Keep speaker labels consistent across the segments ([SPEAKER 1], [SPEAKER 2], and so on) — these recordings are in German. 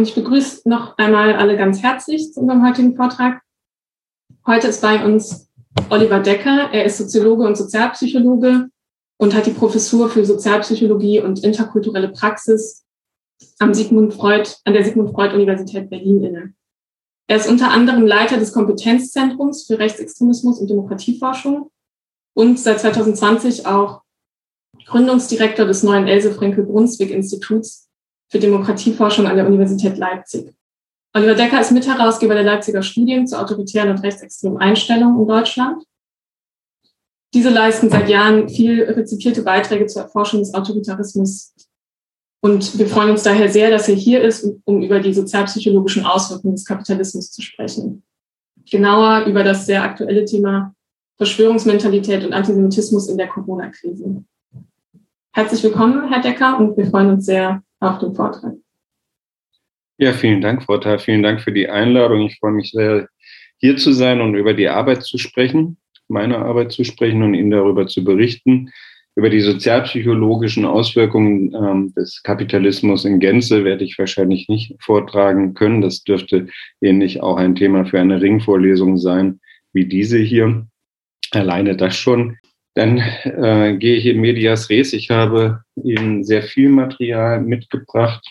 [SPEAKER 1] Und ich begrüße noch einmal alle ganz herzlich zu unserem heutigen Vortrag. Heute ist bei uns Oliver Decker. Er ist Soziologe und Sozialpsychologe und hat die Professur für Sozialpsychologie und interkulturelle Praxis am Sigmund Freud, an der Sigmund Freud Universität Berlin inne. Er ist unter anderem Leiter des Kompetenzzentrums für Rechtsextremismus und Demokratieforschung und seit 2020 auch Gründungsdirektor des neuen Else Frenkel Brunswick Instituts für Demokratieforschung an der Universität Leipzig. Oliver Decker ist Mitherausgeber der Leipziger Studien zur autoritären und rechtsextremen Einstellung in Deutschland. Diese leisten seit Jahren viel rezipierte Beiträge zur Erforschung des Autoritarismus. Und wir freuen uns daher sehr, dass er hier ist, um über die sozialpsychologischen Auswirkungen des Kapitalismus zu sprechen. Genauer über das sehr aktuelle Thema Verschwörungsmentalität und Antisemitismus in der Corona-Krise. Herzlich willkommen, Herr Decker, und wir freuen uns sehr auf den Vortrag.
[SPEAKER 2] Ja, vielen Dank, Thal. Vielen Dank für die Einladung. Ich freue mich sehr, hier zu sein und über die Arbeit zu sprechen, meine Arbeit zu sprechen und Ihnen darüber zu berichten. Über die sozialpsychologischen Auswirkungen ähm, des Kapitalismus in Gänze werde ich wahrscheinlich nicht vortragen können. Das dürfte ähnlich auch ein Thema für eine Ringvorlesung sein wie diese hier. Alleine das schon. Dann äh, gehe ich in Medias Res. Ich habe Ihnen sehr viel Material mitgebracht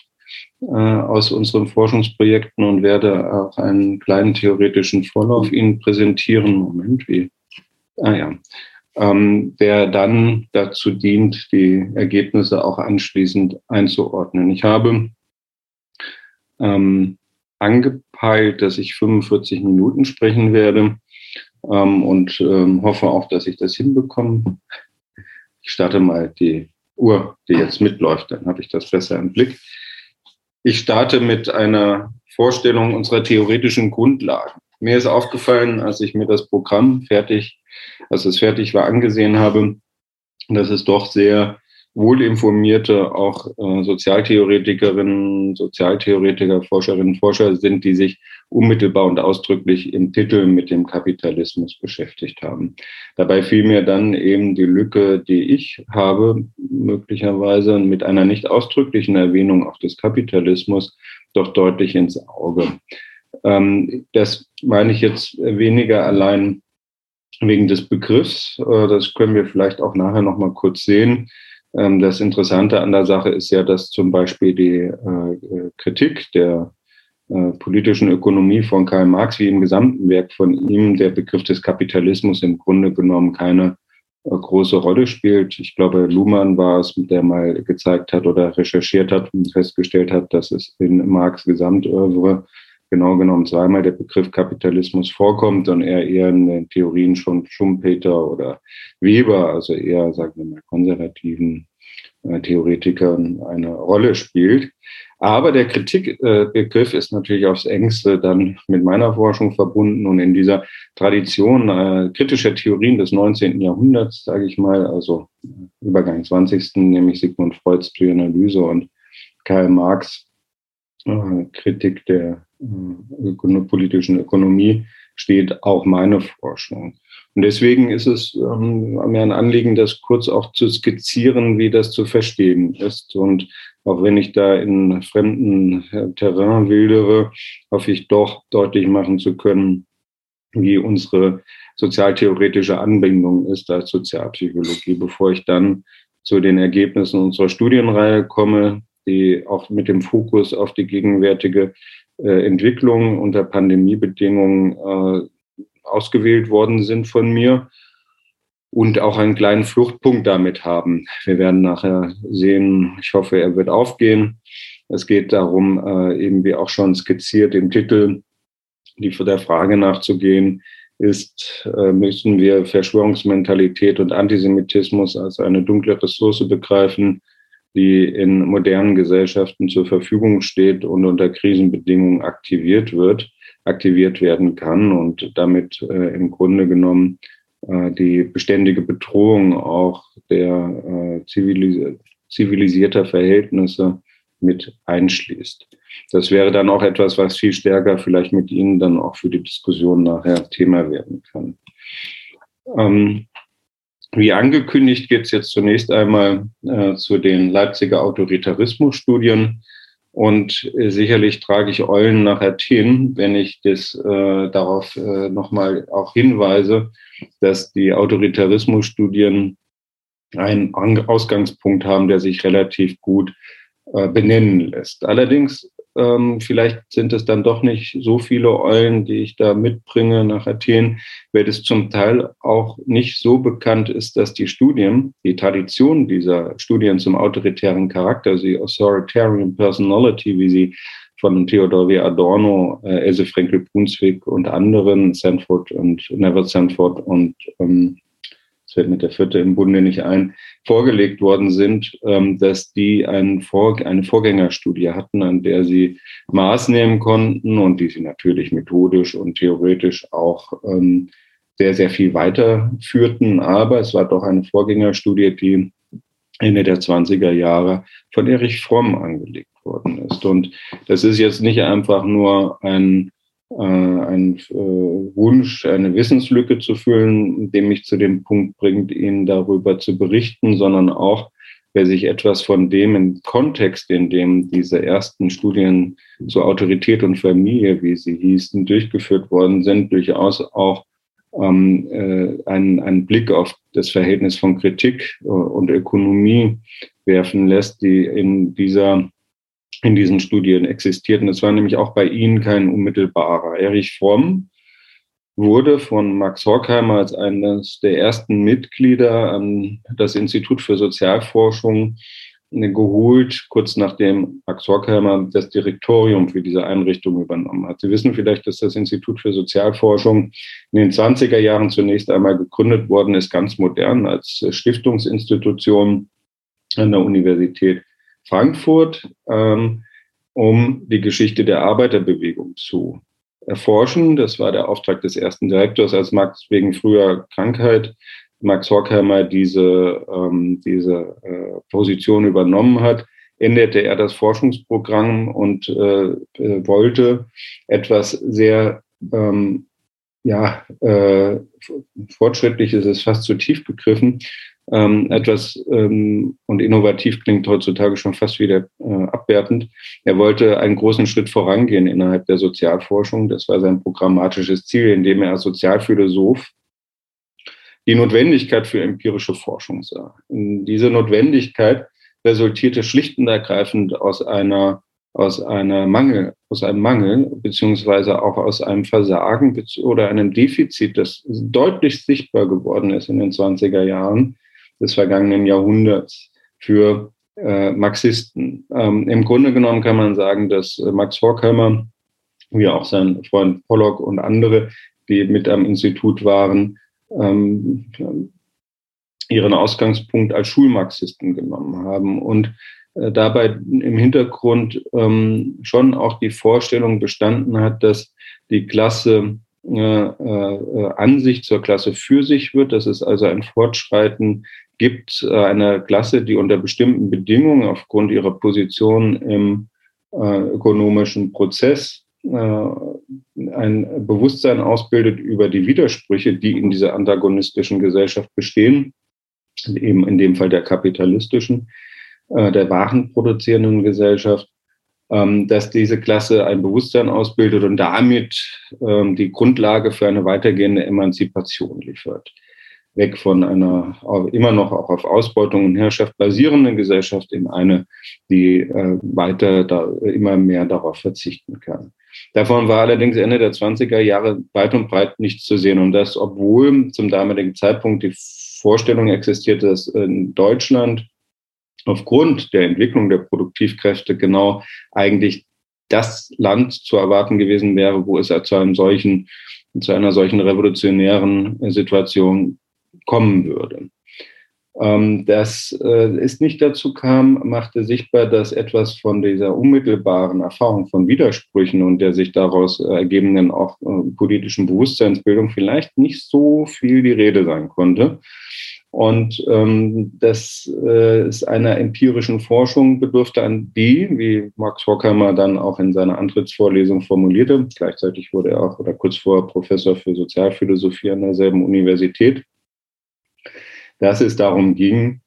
[SPEAKER 2] äh, aus unseren Forschungsprojekten und werde auch einen kleinen theoretischen Vorlauf Ihnen präsentieren. Moment, wie? Ah ja. Ähm, der dann dazu dient, die Ergebnisse auch anschließend einzuordnen. Ich habe ähm, angepeilt, dass ich 45 Minuten sprechen werde ähm, und ähm, hoffe auch, dass ich das hinbekomme. Ich starte mal die Uhr, die jetzt mitläuft, dann habe ich das besser im Blick. Ich starte mit einer Vorstellung unserer theoretischen Grundlagen. Mir ist aufgefallen, als ich mir das Programm fertig, als es fertig war, angesehen habe, dass es doch sehr wohlinformierte auch äh, Sozialtheoretikerinnen, Sozialtheoretiker, Forscherinnen, Forscher sind, die sich unmittelbar und ausdrücklich im Titel mit dem Kapitalismus beschäftigt haben. Dabei fiel mir dann eben die Lücke, die ich habe, möglicherweise mit einer nicht ausdrücklichen Erwähnung auch des Kapitalismus, doch deutlich ins Auge. Ähm, das meine ich jetzt weniger allein wegen des Begriffs. Äh, das können wir vielleicht auch nachher noch mal kurz sehen das Interessante an der Sache ist ja, dass zum Beispiel die äh, Kritik der äh, politischen Ökonomie von Karl Marx wie im gesamten Werk von ihm der Begriff des Kapitalismus im Grunde genommen keine äh, große Rolle spielt. Ich glaube, Luhmann war es, der mal gezeigt hat oder recherchiert hat und festgestellt hat, dass es in Marx Gesamtövre genau genommen zweimal der Begriff Kapitalismus vorkommt und er eher in den Theorien schon Schumpeter oder Weber, also eher, sagen wir mal, konservativen äh, Theoretikern eine Rolle spielt. Aber der Kritikbegriff äh, ist natürlich aufs engste dann mit meiner Forschung verbunden und in dieser Tradition äh, kritischer Theorien des 19. Jahrhunderts, sage ich mal, also Übergang 20. nämlich Sigmund Freuds Psychoanalyse und Karl Marx äh, Kritik der äh, politischen Ökonomie steht auch meine Forschung. Und deswegen ist es ähm, mir ein Anliegen, das kurz auch zu skizzieren, wie das zu verstehen ist. Und auch wenn ich da in fremden äh, Terrain wildere, hoffe ich doch deutlich machen zu können, wie unsere sozialtheoretische Anbindung ist als Sozialpsychologie, bevor ich dann zu den Ergebnissen unserer Studienreihe komme, die auch mit dem Fokus auf die gegenwärtige äh, Entwicklung unter Pandemiebedingungen äh, ausgewählt worden sind von mir und auch einen kleinen Fluchtpunkt damit haben. Wir werden nachher sehen, ich hoffe, er wird aufgehen. Es geht darum, äh, eben wie auch schon skizziert im Titel, die der Frage nachzugehen, ist, äh, müssen wir Verschwörungsmentalität und Antisemitismus als eine dunkle Ressource begreifen, die in modernen Gesellschaften zur Verfügung steht und unter Krisenbedingungen aktiviert wird, aktiviert werden kann und damit äh, im Grunde genommen äh, die beständige Bedrohung auch der äh, zivilis zivilisierter Verhältnisse mit einschließt. Das wäre dann auch etwas, was viel stärker vielleicht mit Ihnen dann auch für die Diskussion nachher Thema werden kann. Ähm, wie angekündigt geht es jetzt zunächst einmal äh, zu den Leipziger Autoritarismusstudien. Und äh, sicherlich trage ich Eulen nach Athen, wenn ich das äh, darauf äh, nochmal auch hinweise, dass die Autoritarismusstudien einen Ausgangspunkt haben, der sich relativ gut äh, benennen lässt. Allerdings ähm, vielleicht sind es dann doch nicht so viele Eulen, die ich da mitbringe nach Athen, weil es zum Teil auch nicht so bekannt ist, dass die Studien, die Tradition dieser Studien zum autoritären Charakter, also die Authoritarian Personality, wie sie von Theodor W. Adorno, äh, Else Frenkel-Brunswick und anderen, Sanford und Never Sanford und ähm, es fällt mit der vierte im Bunde nicht ein, vorgelegt worden sind, ähm, dass die eine Vorgängerstudie hatten, an der sie Maß nehmen konnten und die sie natürlich methodisch und theoretisch auch ähm, sehr, sehr viel weiterführten. Aber es war doch eine Vorgängerstudie, die Ende der 20er Jahre von Erich Fromm angelegt worden ist. Und das ist jetzt nicht einfach nur ein äh, ein äh, Wunsch, eine Wissenslücke zu füllen, dem mich zu dem Punkt bringt, Ihnen darüber zu berichten, sondern auch, wer sich etwas von dem im Kontext, in dem diese ersten Studien zur Autorität und Familie, wie sie hießen, durchgeführt worden sind, durchaus auch ähm, äh, einen, einen Blick auf das Verhältnis von Kritik und Ökonomie werfen lässt, die in dieser in diesen Studien existierten. Es war nämlich auch bei Ihnen kein unmittelbarer. Erich Fromm wurde von Max Horkheimer als eines der ersten Mitglieder an das Institut für Sozialforschung geholt, kurz nachdem Max Horkheimer das Direktorium für diese Einrichtung übernommen hat. Sie wissen vielleicht, dass das Institut für Sozialforschung in den 20er Jahren zunächst einmal gegründet worden ist, ganz modern als Stiftungsinstitution an der Universität Frankfurt, ähm, um die Geschichte der Arbeiterbewegung zu erforschen. Das war der Auftrag des ersten Direktors, als Max wegen früher Krankheit Max Horkheimer diese, ähm, diese äh, Position übernommen hat, änderte er das Forschungsprogramm und äh, äh, wollte etwas sehr ähm, ja, äh, fortschrittliches ist fast zu tief begriffen, ähm, etwas ähm, und innovativ klingt heutzutage schon fast wieder äh, abwertend. Er wollte einen großen Schritt vorangehen innerhalb der Sozialforschung. Das war sein programmatisches Ziel, indem er als Sozialphilosoph die Notwendigkeit für empirische Forschung sah. Und diese Notwendigkeit resultierte schlicht und ergreifend aus einer aus einer Mangel, aus einem Mangel, beziehungsweise auch aus einem Versagen oder einem Defizit, das deutlich sichtbar geworden ist in den 20er Jahren des vergangenen Jahrhunderts für äh, Marxisten. Ähm, Im Grunde genommen kann man sagen, dass äh, Max Horkheimer, wie auch sein Freund Pollock und andere, die mit am Institut waren, ähm, ihren Ausgangspunkt als Schulmarxisten genommen haben und äh, dabei im Hintergrund ähm, schon auch die Vorstellung bestanden hat, dass die Klasse äh, äh, an sich zur Klasse für sich wird, dass es also ein Fortschreiten gibt äh, eine Klasse, die unter bestimmten Bedingungen aufgrund ihrer Position im ökonomischen Prozess ein Bewusstsein ausbildet über die Widersprüche, die in dieser antagonistischen Gesellschaft bestehen, eben in dem Fall der kapitalistischen, der warenproduzierenden Gesellschaft, ähm, dass diese Klasse ein Bewusstsein ausbildet und damit ähm, die Grundlage für eine weitergehende Emanzipation liefert weg von einer immer noch auch auf Ausbeutung und Herrschaft basierenden Gesellschaft in eine, die äh, weiter da immer mehr darauf verzichten kann. Davon war allerdings Ende der 20er Jahre weit und breit nichts zu sehen. Und das, obwohl zum damaligen Zeitpunkt die Vorstellung existierte, dass in Deutschland aufgrund der Entwicklung der Produktivkräfte genau eigentlich das Land zu erwarten gewesen wäre, wo es zu einem solchen, zu einer solchen revolutionären Situation kommen würde. Ähm, dass äh, es nicht dazu kam, machte sichtbar, dass etwas von dieser unmittelbaren Erfahrung von Widersprüchen und der sich daraus ergebenden auch äh, politischen Bewusstseinsbildung vielleicht nicht so viel die Rede sein konnte. Und ähm, dass äh, es einer empirischen Forschung bedurfte, an die, wie Max Horkheimer dann auch in seiner Antrittsvorlesung formulierte, gleichzeitig wurde er auch oder kurz vor Professor für Sozialphilosophie an derselben Universität, dass es darum ging,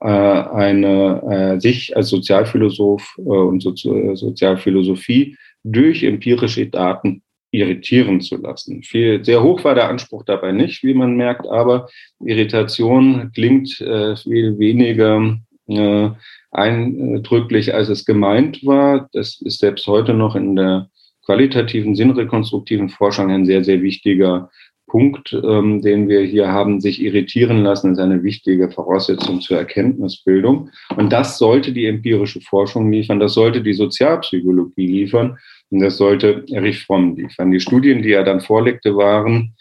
[SPEAKER 2] äh, eine, äh, sich als Sozialphilosoph äh, und Sozi Sozialphilosophie durch empirische Daten irritieren zu lassen. Viel, sehr hoch war der Anspruch dabei nicht, wie man merkt, aber Irritation klingt äh, viel weniger äh, eindrücklich, als es gemeint war. Das ist selbst heute noch in der qualitativen, sinnrekonstruktiven Forschung ein sehr, sehr wichtiger Punkt, ähm, den wir hier haben, sich irritieren lassen, ist eine wichtige Voraussetzung zur Erkenntnisbildung. Und das sollte die empirische Forschung liefern, das sollte die Sozialpsychologie liefern und das sollte Erich Fromm liefern. Die Studien, die er dann vorlegte, waren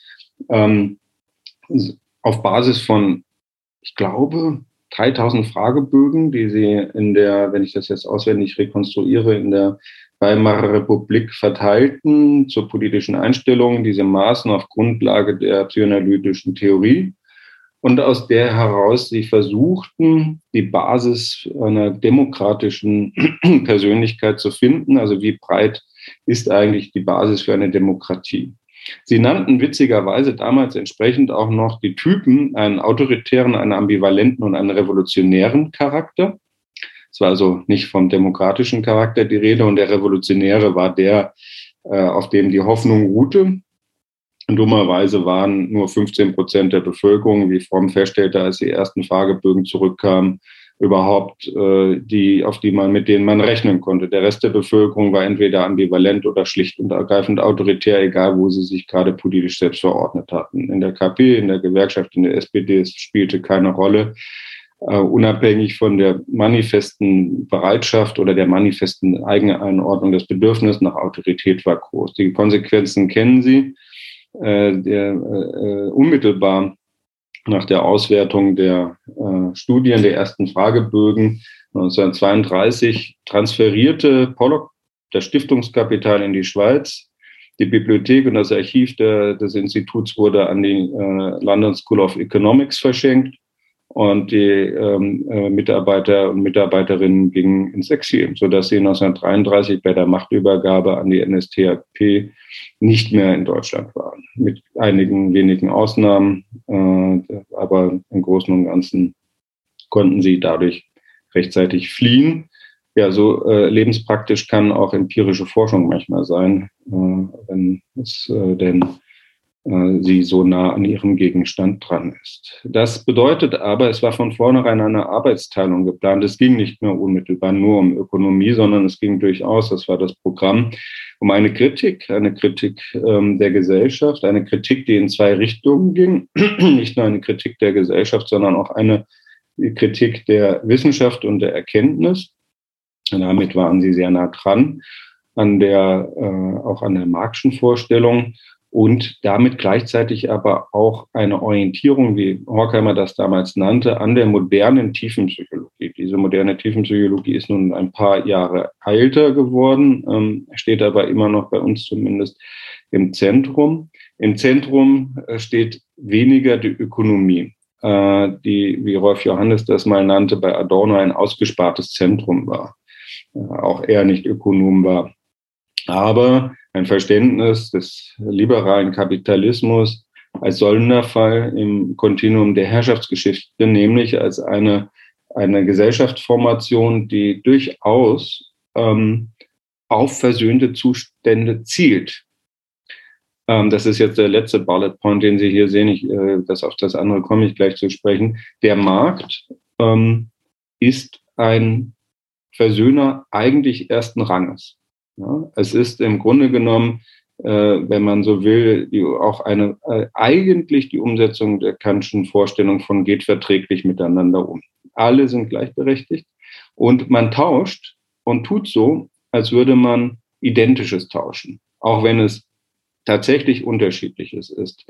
[SPEAKER 2] ähm, auf Basis von, ich glaube, 3000 Fragebögen, die sie in der, wenn ich das jetzt auswendig rekonstruiere, in der Weimarer Republik verteilten zur politischen Einstellung, diese Maßen auf Grundlage der psychoanalytischen Theorie und aus der heraus sie versuchten, die Basis einer demokratischen Persönlichkeit zu finden. Also wie breit ist eigentlich die Basis für eine Demokratie? Sie nannten witzigerweise damals entsprechend auch noch die Typen einen autoritären, einen ambivalenten und einen revolutionären Charakter. Es war also nicht vom demokratischen Charakter die Rede und der Revolutionäre war der, äh, auf dem die Hoffnung ruhte. Dummerweise waren nur 15 Prozent der Bevölkerung, wie Fromm feststellte, als die ersten Fragebögen zurückkamen, überhaupt äh, die, auf die man, mit denen man rechnen konnte. Der Rest der Bevölkerung war entweder ambivalent oder schlicht und ergreifend autoritär, egal wo sie sich gerade politisch selbst verordnet hatten. In der KP, in der Gewerkschaft, in der SPD, es spielte keine Rolle unabhängig von der manifesten Bereitschaft oder der manifesten Eigeneinordnung, das Bedürfnis nach Autorität war groß. Die Konsequenzen kennen Sie. Uh, der, uh, unmittelbar nach der Auswertung der Studien, der ersten Fragebögen 1932 transferierte Pollock das Stiftungskapital in die Schweiz. Die Bibliothek und das Archiv der, des Instituts wurde an die London School of Economics verschenkt und die ähm, äh, Mitarbeiter und Mitarbeiterinnen gingen ins Exil, sodass sie 1933 bei der Machtübergabe an die NSDAP nicht mehr in Deutschland waren. Mit einigen wenigen Ausnahmen, äh, aber im Großen und Ganzen konnten sie dadurch rechtzeitig fliehen. Ja, so äh, lebenspraktisch kann auch empirische Forschung manchmal sein, äh, wenn es äh, denn sie so nah an ihrem Gegenstand dran ist. Das bedeutet aber, es war von vornherein eine Arbeitsteilung geplant. Es ging nicht mehr unmittelbar nur um Ökonomie, sondern es ging durchaus, das war das Programm, um eine Kritik, eine Kritik ähm, der Gesellschaft, eine Kritik, die in zwei Richtungen ging. nicht nur eine Kritik der Gesellschaft, sondern auch eine Kritik der Wissenschaft und der Erkenntnis. Und damit waren sie sehr nah dran an der, äh, auch an der Marxischen Vorstellung und damit gleichzeitig aber auch eine Orientierung, wie Horkheimer das damals nannte, an der modernen Tiefenpsychologie. Diese moderne Tiefenpsychologie ist nun ein paar Jahre älter geworden, ähm, steht aber immer noch bei uns zumindest im Zentrum. Im Zentrum äh, steht weniger die Ökonomie, äh, die, wie Rolf Johannes das mal nannte, bei Adorno ein ausgespartes Zentrum war. Äh, auch er nicht Ökonom war. Aber ein Verständnis des liberalen Kapitalismus als Sonderfall im Kontinuum der Herrschaftsgeschichte, nämlich als eine, eine Gesellschaftsformation, die durchaus ähm, auf versöhnte Zustände zielt. Ähm, das ist jetzt der letzte Bullet Point, den Sie hier sehen. Ich, äh, das auf das andere komme ich gleich zu sprechen. Der Markt ähm, ist ein Versöhner eigentlich ersten Ranges. Ja, es ist im Grunde genommen, äh, wenn man so will, die, auch eine äh, eigentlich die Umsetzung der Kantschen Vorstellung von geht verträglich miteinander um. Alle sind gleichberechtigt und man tauscht und tut so, als würde man Identisches tauschen, auch wenn es tatsächlich Unterschiedliches ist.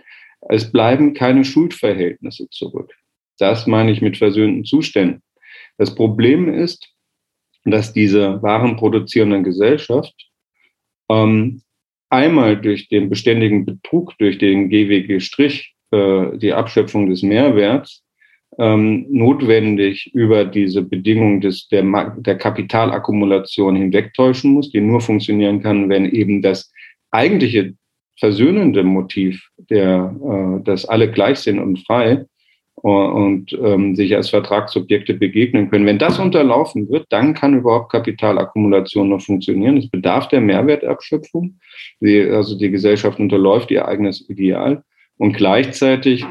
[SPEAKER 2] Es bleiben keine Schuldverhältnisse zurück. Das meine ich mit versöhnten Zuständen. Das Problem ist, dass diese warenproduzierende Gesellschaft ähm, einmal durch den beständigen Betrug, durch den GWG-Strich, äh, die Abschöpfung des Mehrwerts, ähm, notwendig über diese Bedingung des, der, der Kapitalakkumulation hinwegtäuschen muss, die nur funktionieren kann, wenn eben das eigentliche versöhnende Motiv, der, äh, dass alle gleich sind und frei, und ähm, sich als Vertragsobjekte begegnen können. Wenn das unterlaufen wird, dann kann überhaupt Kapitalakkumulation noch funktionieren. Es bedarf der Mehrwertabschöpfung. Die, also die Gesellschaft unterläuft ihr eigenes Ideal. Und gleichzeitig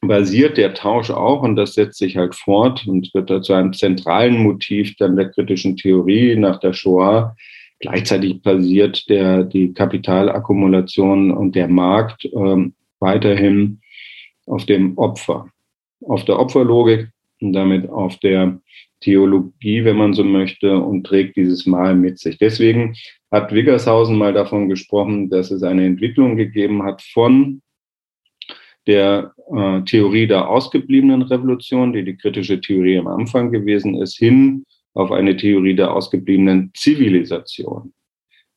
[SPEAKER 2] basiert der Tausch auch, und das setzt sich halt fort und wird dazu einem zentralen Motiv dann der kritischen Theorie nach der Shoah. Gleichzeitig basiert der, die Kapitalakkumulation und der Markt ähm, weiterhin auf dem Opfer auf der Opferlogik und damit auf der Theologie, wenn man so möchte, und trägt dieses Mal mit sich. Deswegen hat Wiggershausen mal davon gesprochen, dass es eine Entwicklung gegeben hat von der äh, Theorie der ausgebliebenen Revolution, die die kritische Theorie am Anfang gewesen ist, hin auf eine Theorie der ausgebliebenen Zivilisation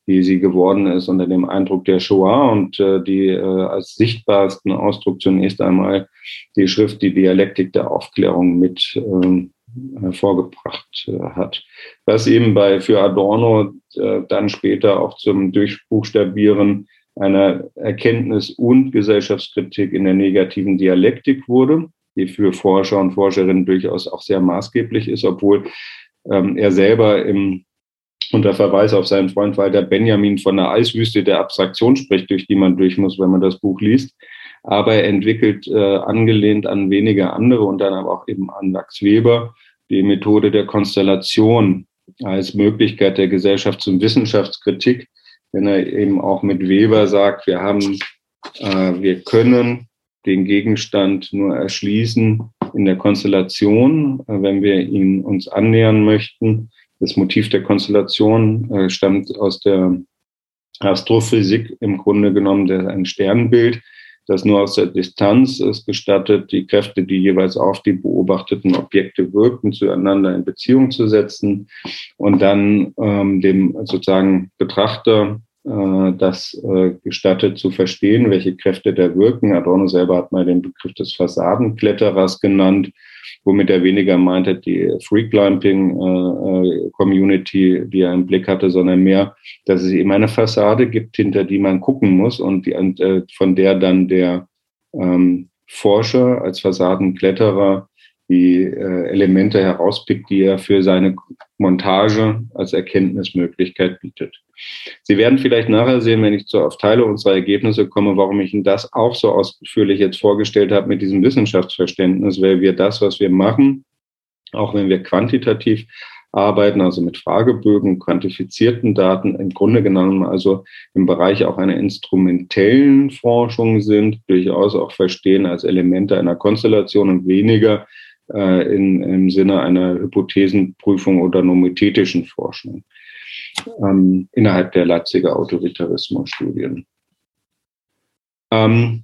[SPEAKER 2] wie sie geworden ist unter dem Eindruck der Shoah und äh, die äh, als sichtbarsten Ausdruck zunächst einmal die Schrift Die Dialektik der Aufklärung mit ähm, hervorgebracht äh, hat. Was eben bei für Adorno äh, dann später auch zum Durchbuchstabieren einer Erkenntnis und Gesellschaftskritik in der negativen Dialektik wurde, die für Forscher und Forscherinnen durchaus auch sehr maßgeblich ist, obwohl ähm, er selber im unter Verweis auf seinen Freund Walter Benjamin von der Eiswüste der Abstraktion spricht, durch die man durch muss, wenn man das Buch liest. Aber er entwickelt, äh, angelehnt an wenige andere und dann aber auch eben an Max Weber, die Methode der Konstellation als Möglichkeit der Gesellschaft zum Wissenschaftskritik, wenn er eben auch mit Weber sagt, wir haben, äh, wir können den Gegenstand nur erschließen in der Konstellation, äh, wenn wir ihn uns annähern möchten. Das Motiv der Konstellation äh, stammt aus der Astrophysik im Grunde genommen, der ein Sternbild, das nur aus der Distanz es gestattet, die Kräfte, die jeweils auf die beobachteten Objekte wirken, zueinander in Beziehung zu setzen und dann ähm, dem sozusagen Betrachter äh, das äh, gestattet zu verstehen, welche Kräfte da wirken. Adorno selber hat mal den Begriff des Fassadenkletterers genannt womit er weniger meinte die Free Climbing äh, äh, die er im Blick hatte, sondern mehr, dass es eben eine Fassade gibt, hinter die man gucken muss und die, äh, von der dann der ähm, Forscher als Fassadenkletterer die äh, Elemente herauspickt, die er für seine Montage als Erkenntnismöglichkeit bietet. Sie werden vielleicht nachher sehen, wenn ich zu auf Teile unserer Ergebnisse komme, warum ich Ihnen das auch so ausführlich jetzt vorgestellt habe mit diesem Wissenschaftsverständnis, weil wir das, was wir machen, auch wenn wir quantitativ arbeiten, also mit Fragebögen, quantifizierten Daten, im Grunde genommen also im Bereich auch einer instrumentellen Forschung sind, durchaus auch verstehen als Elemente einer Konstellation und weniger äh, in, im Sinne einer Hypothesenprüfung oder nomithetischen Forschung ähm, innerhalb der Leipziger Autoritarismusstudien. Ähm,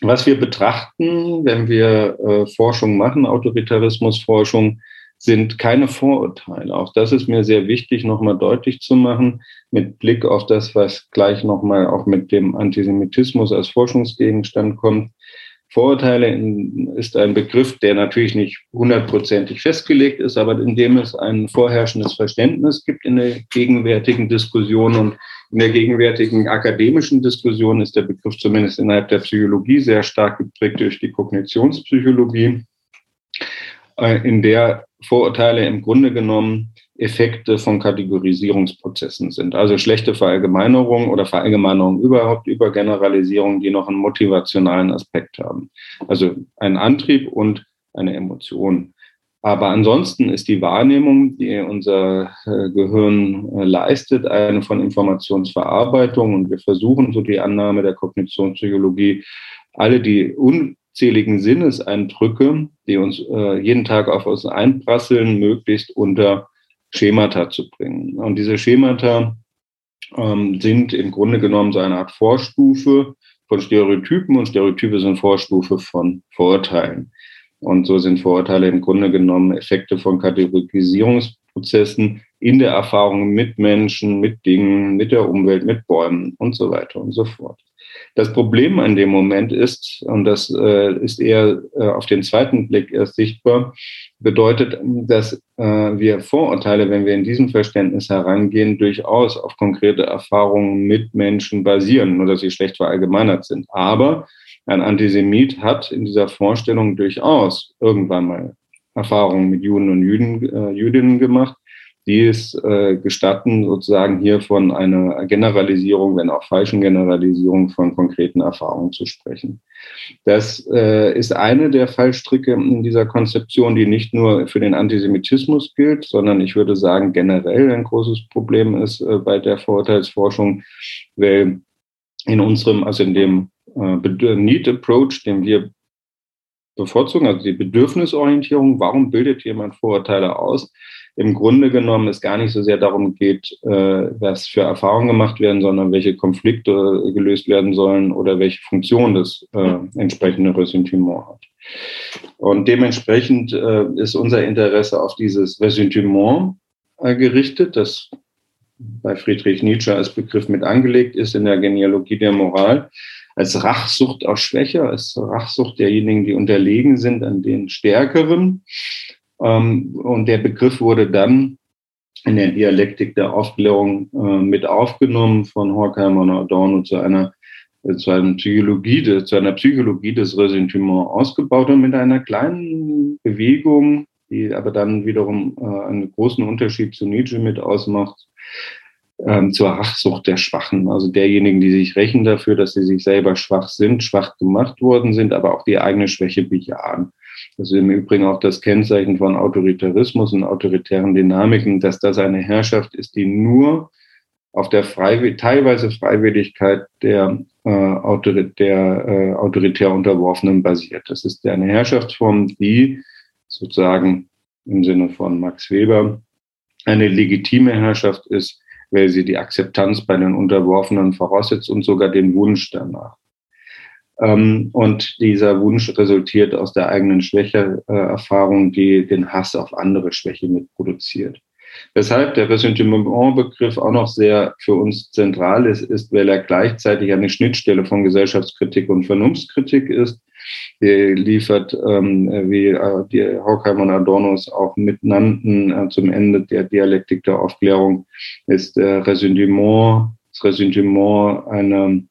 [SPEAKER 2] was wir betrachten, wenn wir äh, Forschung machen, Autoritarismusforschung, sind keine Vorurteile. Auch das ist mir sehr wichtig, nochmal deutlich zu machen, mit Blick auf das, was gleich nochmal auch mit dem Antisemitismus als Forschungsgegenstand kommt. Vorurteile ist ein Begriff, der natürlich nicht hundertprozentig festgelegt ist, aber in dem es ein vorherrschendes Verständnis gibt in der gegenwärtigen Diskussion und in der gegenwärtigen akademischen Diskussion ist der Begriff zumindest innerhalb der Psychologie sehr stark geprägt durch die Kognitionspsychologie, äh, in der Vorurteile im Grunde genommen Effekte von Kategorisierungsprozessen sind. Also schlechte Verallgemeinerung oder Verallgemeinerung überhaupt über Generalisierung, die noch einen motivationalen Aspekt haben. Also ein Antrieb und eine Emotion. Aber ansonsten ist die Wahrnehmung, die unser äh, Gehirn äh, leistet, eine von Informationsverarbeitung. Und wir versuchen so die Annahme der Kognitionspsychologie, alle die unzähligen Sinneseindrücke, die uns äh, jeden Tag auf uns einprasseln, möglichst unter Schemata zu bringen. Und diese Schemata ähm, sind im Grunde genommen so eine Art Vorstufe von Stereotypen und Stereotype sind Vorstufe von Vorurteilen. Und so sind Vorurteile im Grunde genommen Effekte von Kategorisierungsprozessen in der Erfahrung mit Menschen, mit Dingen, mit der Umwelt, mit Bäumen und so weiter und so fort. Das Problem an dem Moment ist, und das äh, ist eher äh, auf den zweiten Blick erst sichtbar, bedeutet, dass äh, wir Vorurteile, wenn wir in diesem Verständnis herangehen, durchaus auf konkrete Erfahrungen mit Menschen basieren, nur dass sie schlecht verallgemeinert sind. Aber ein Antisemit hat in dieser Vorstellung durchaus irgendwann mal Erfahrungen mit Juden und Jüden, äh, Jüdinnen gemacht die es äh, gestatten, sozusagen hier von einer Generalisierung, wenn auch falschen Generalisierung von konkreten Erfahrungen zu sprechen. Das äh, ist eine der Fallstricke in dieser Konzeption, die nicht nur für den Antisemitismus gilt, sondern ich würde sagen generell ein großes Problem ist äh, bei der Vorurteilsforschung, weil in unserem, also in dem äh, Need Approach, den wir bevorzugen, also die Bedürfnisorientierung, warum bildet jemand Vorurteile aus, im Grunde genommen es gar nicht so sehr darum geht, äh, was für Erfahrungen gemacht werden, sondern welche Konflikte gelöst werden sollen oder welche Funktion das äh, entsprechende Ressentiment hat. Und dementsprechend äh, ist unser Interesse auf dieses Ressentiment äh, gerichtet, das bei Friedrich Nietzsche als Begriff mit angelegt ist in der Genealogie der Moral, als Rachsucht aus Schwäche, als Rachsucht derjenigen, die unterlegen sind an den Stärkeren. Ähm, und der Begriff wurde dann in der Dialektik der Aufklärung äh, mit aufgenommen von Horkheimer und Adorno zu einer äh, zu einer Psychologie, zu einer Psychologie des Ressentiments ausgebaut und mit einer kleinen Bewegung, die aber dann wiederum äh, einen großen Unterschied zu Nietzsche mit ausmacht, ähm, zur Rachsucht der Schwachen, also derjenigen, die sich rächen dafür, dass sie sich selber schwach sind, schwach gemacht worden sind, aber auch die eigene Schwäche bejahen. Das ist im Übrigen auch das Kennzeichen von Autoritarismus und autoritären Dynamiken, dass das eine Herrschaft ist, die nur auf der Freiwill teilweise Freiwilligkeit der, äh, autoritär, äh, autoritär Unterworfenen basiert. Das ist eine Herrschaftsform, die sozusagen im Sinne von Max Weber eine legitime Herrschaft ist, weil sie die Akzeptanz bei den Unterworfenen voraussetzt und sogar den Wunsch danach. Ähm, und dieser Wunsch resultiert aus der eigenen Schwächeerfahrung, die den Hass auf andere Schwäche mitproduziert. Weshalb der Ressentiment-Begriff auch noch sehr für uns zentral ist, ist, weil er gleichzeitig eine Schnittstelle von Gesellschaftskritik und Vernunftskritik ist. Er liefert, ähm, wie äh, die Horkheim und Adornos auch mitnannten, äh, zum Ende der Dialektik der Aufklärung, ist der Ressentiment, das Ressentiment eine äh,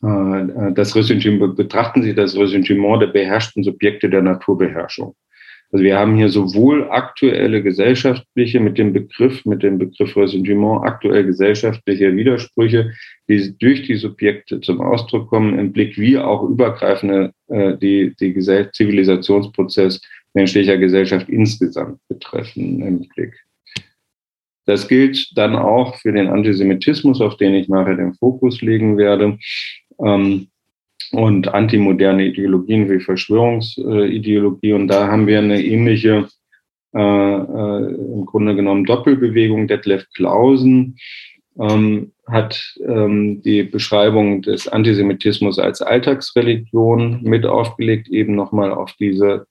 [SPEAKER 2] das Ressentiment, betrachten Sie das Ressentiment der beherrschten Subjekte der Naturbeherrschung. Also wir haben hier sowohl aktuelle gesellschaftliche mit dem Begriff, mit dem Begriff Ressentiment, aktuell gesellschaftliche Widersprüche, die durch die Subjekte zum Ausdruck kommen im Blick, wie auch übergreifende äh, die, die Zivilisationsprozess menschlicher Gesellschaft insgesamt betreffen im Blick. Das gilt dann auch für den Antisemitismus, auf den ich nachher den Fokus legen werde. Ähm, und antimoderne Ideologien wie Verschwörungsideologie. Und da haben wir eine ähnliche, äh, äh, im Grunde genommen Doppelbewegung. Detlef Clausen ähm, hat ähm, die Beschreibung des Antisemitismus als Alltagsreligion mit aufgelegt, eben nochmal auf diese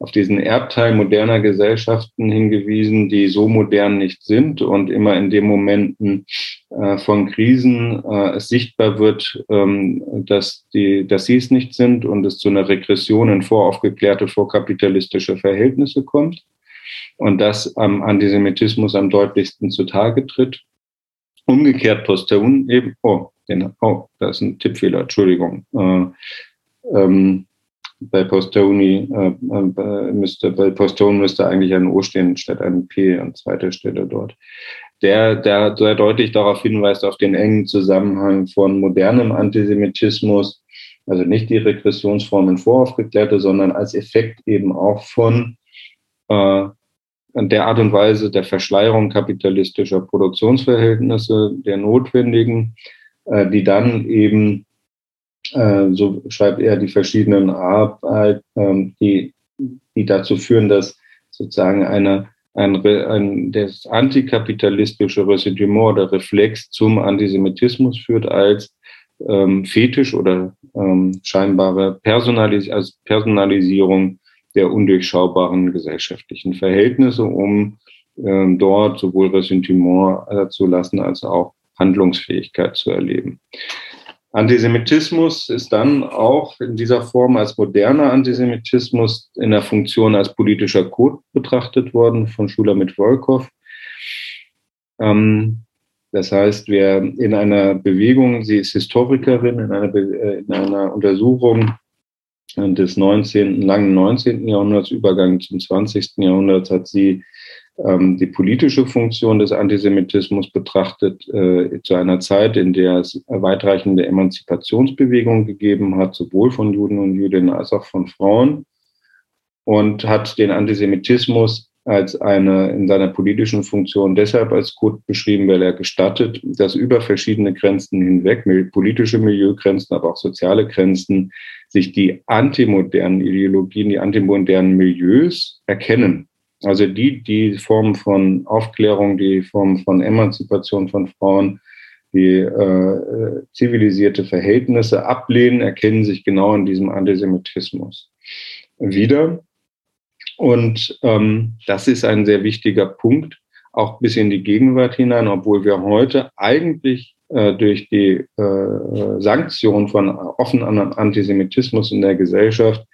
[SPEAKER 2] auf diesen Erbteil moderner Gesellschaften hingewiesen, die so modern nicht sind und immer in den Momenten äh, von Krisen äh, es sichtbar wird, ähm, dass, die, dass sie es nicht sind und es zu einer Regression in voraufgeklärte, vorkapitalistische Verhältnisse kommt und das am Antisemitismus am deutlichsten zutage tritt. Umgekehrt Postern eben, oh, den, oh, da ist ein Tippfehler, Entschuldigung. Äh, ähm, bei Postoni äh, äh, müsste, bei Postone müsste eigentlich ein O stehen statt ein P an zweiter Stelle dort. Der, der sehr deutlich darauf hinweist, auf den engen Zusammenhang von modernem Antisemitismus, also nicht die Regressionsformen voraufgeklärte, sondern als Effekt eben auch von äh, der Art und Weise der Verschleierung kapitalistischer Produktionsverhältnisse, der notwendigen, äh, die dann eben äh, so schreibt er, die verschiedenen Arbeiten, ähm, die, die dazu führen, dass sozusagen eine, ein, ein, das antikapitalistische Ressentiment oder Reflex zum Antisemitismus führt als ähm, Fetisch oder ähm, scheinbare Personalis als Personalisierung der undurchschaubaren gesellschaftlichen Verhältnisse, um ähm, dort sowohl Ressentiment äh, zu lassen als auch Handlungsfähigkeit zu erleben. Antisemitismus ist dann auch in dieser Form als moderner Antisemitismus in der Funktion als politischer Code betrachtet worden von Schüler mit Wolkow. Ähm, das heißt, wer in einer Bewegung, sie ist Historikerin, in einer, äh, in einer Untersuchung des 19., langen 19. Jahrhunderts, Übergang zum 20. Jahrhundert, hat sie ähm, die politische Funktion des Antisemitismus betrachtet, äh, zu einer Zeit, in der es weitreichende Emanzipationsbewegungen gegeben hat, sowohl von Juden und Jüdinnen als auch von Frauen, und hat den Antisemitismus als eine in seiner politischen Funktion deshalb als gut beschrieben, weil er gestattet, dass über verschiedene Grenzen hinweg, politische Milieugrenzen, aber auch soziale Grenzen, sich die antimodernen Ideologien, die antimodernen Milieus erkennen. Also die, die Form von Aufklärung, die Form von Emanzipation von Frauen, die äh, zivilisierte Verhältnisse ablehnen, erkennen sich genau in diesem Antisemitismus wieder. Und ähm, das ist ein sehr wichtiger Punkt, auch bis in die Gegenwart hinein, obwohl wir heute eigentlich äh, durch die äh, Sanktion von offenen Antisemitismus in der Gesellschaft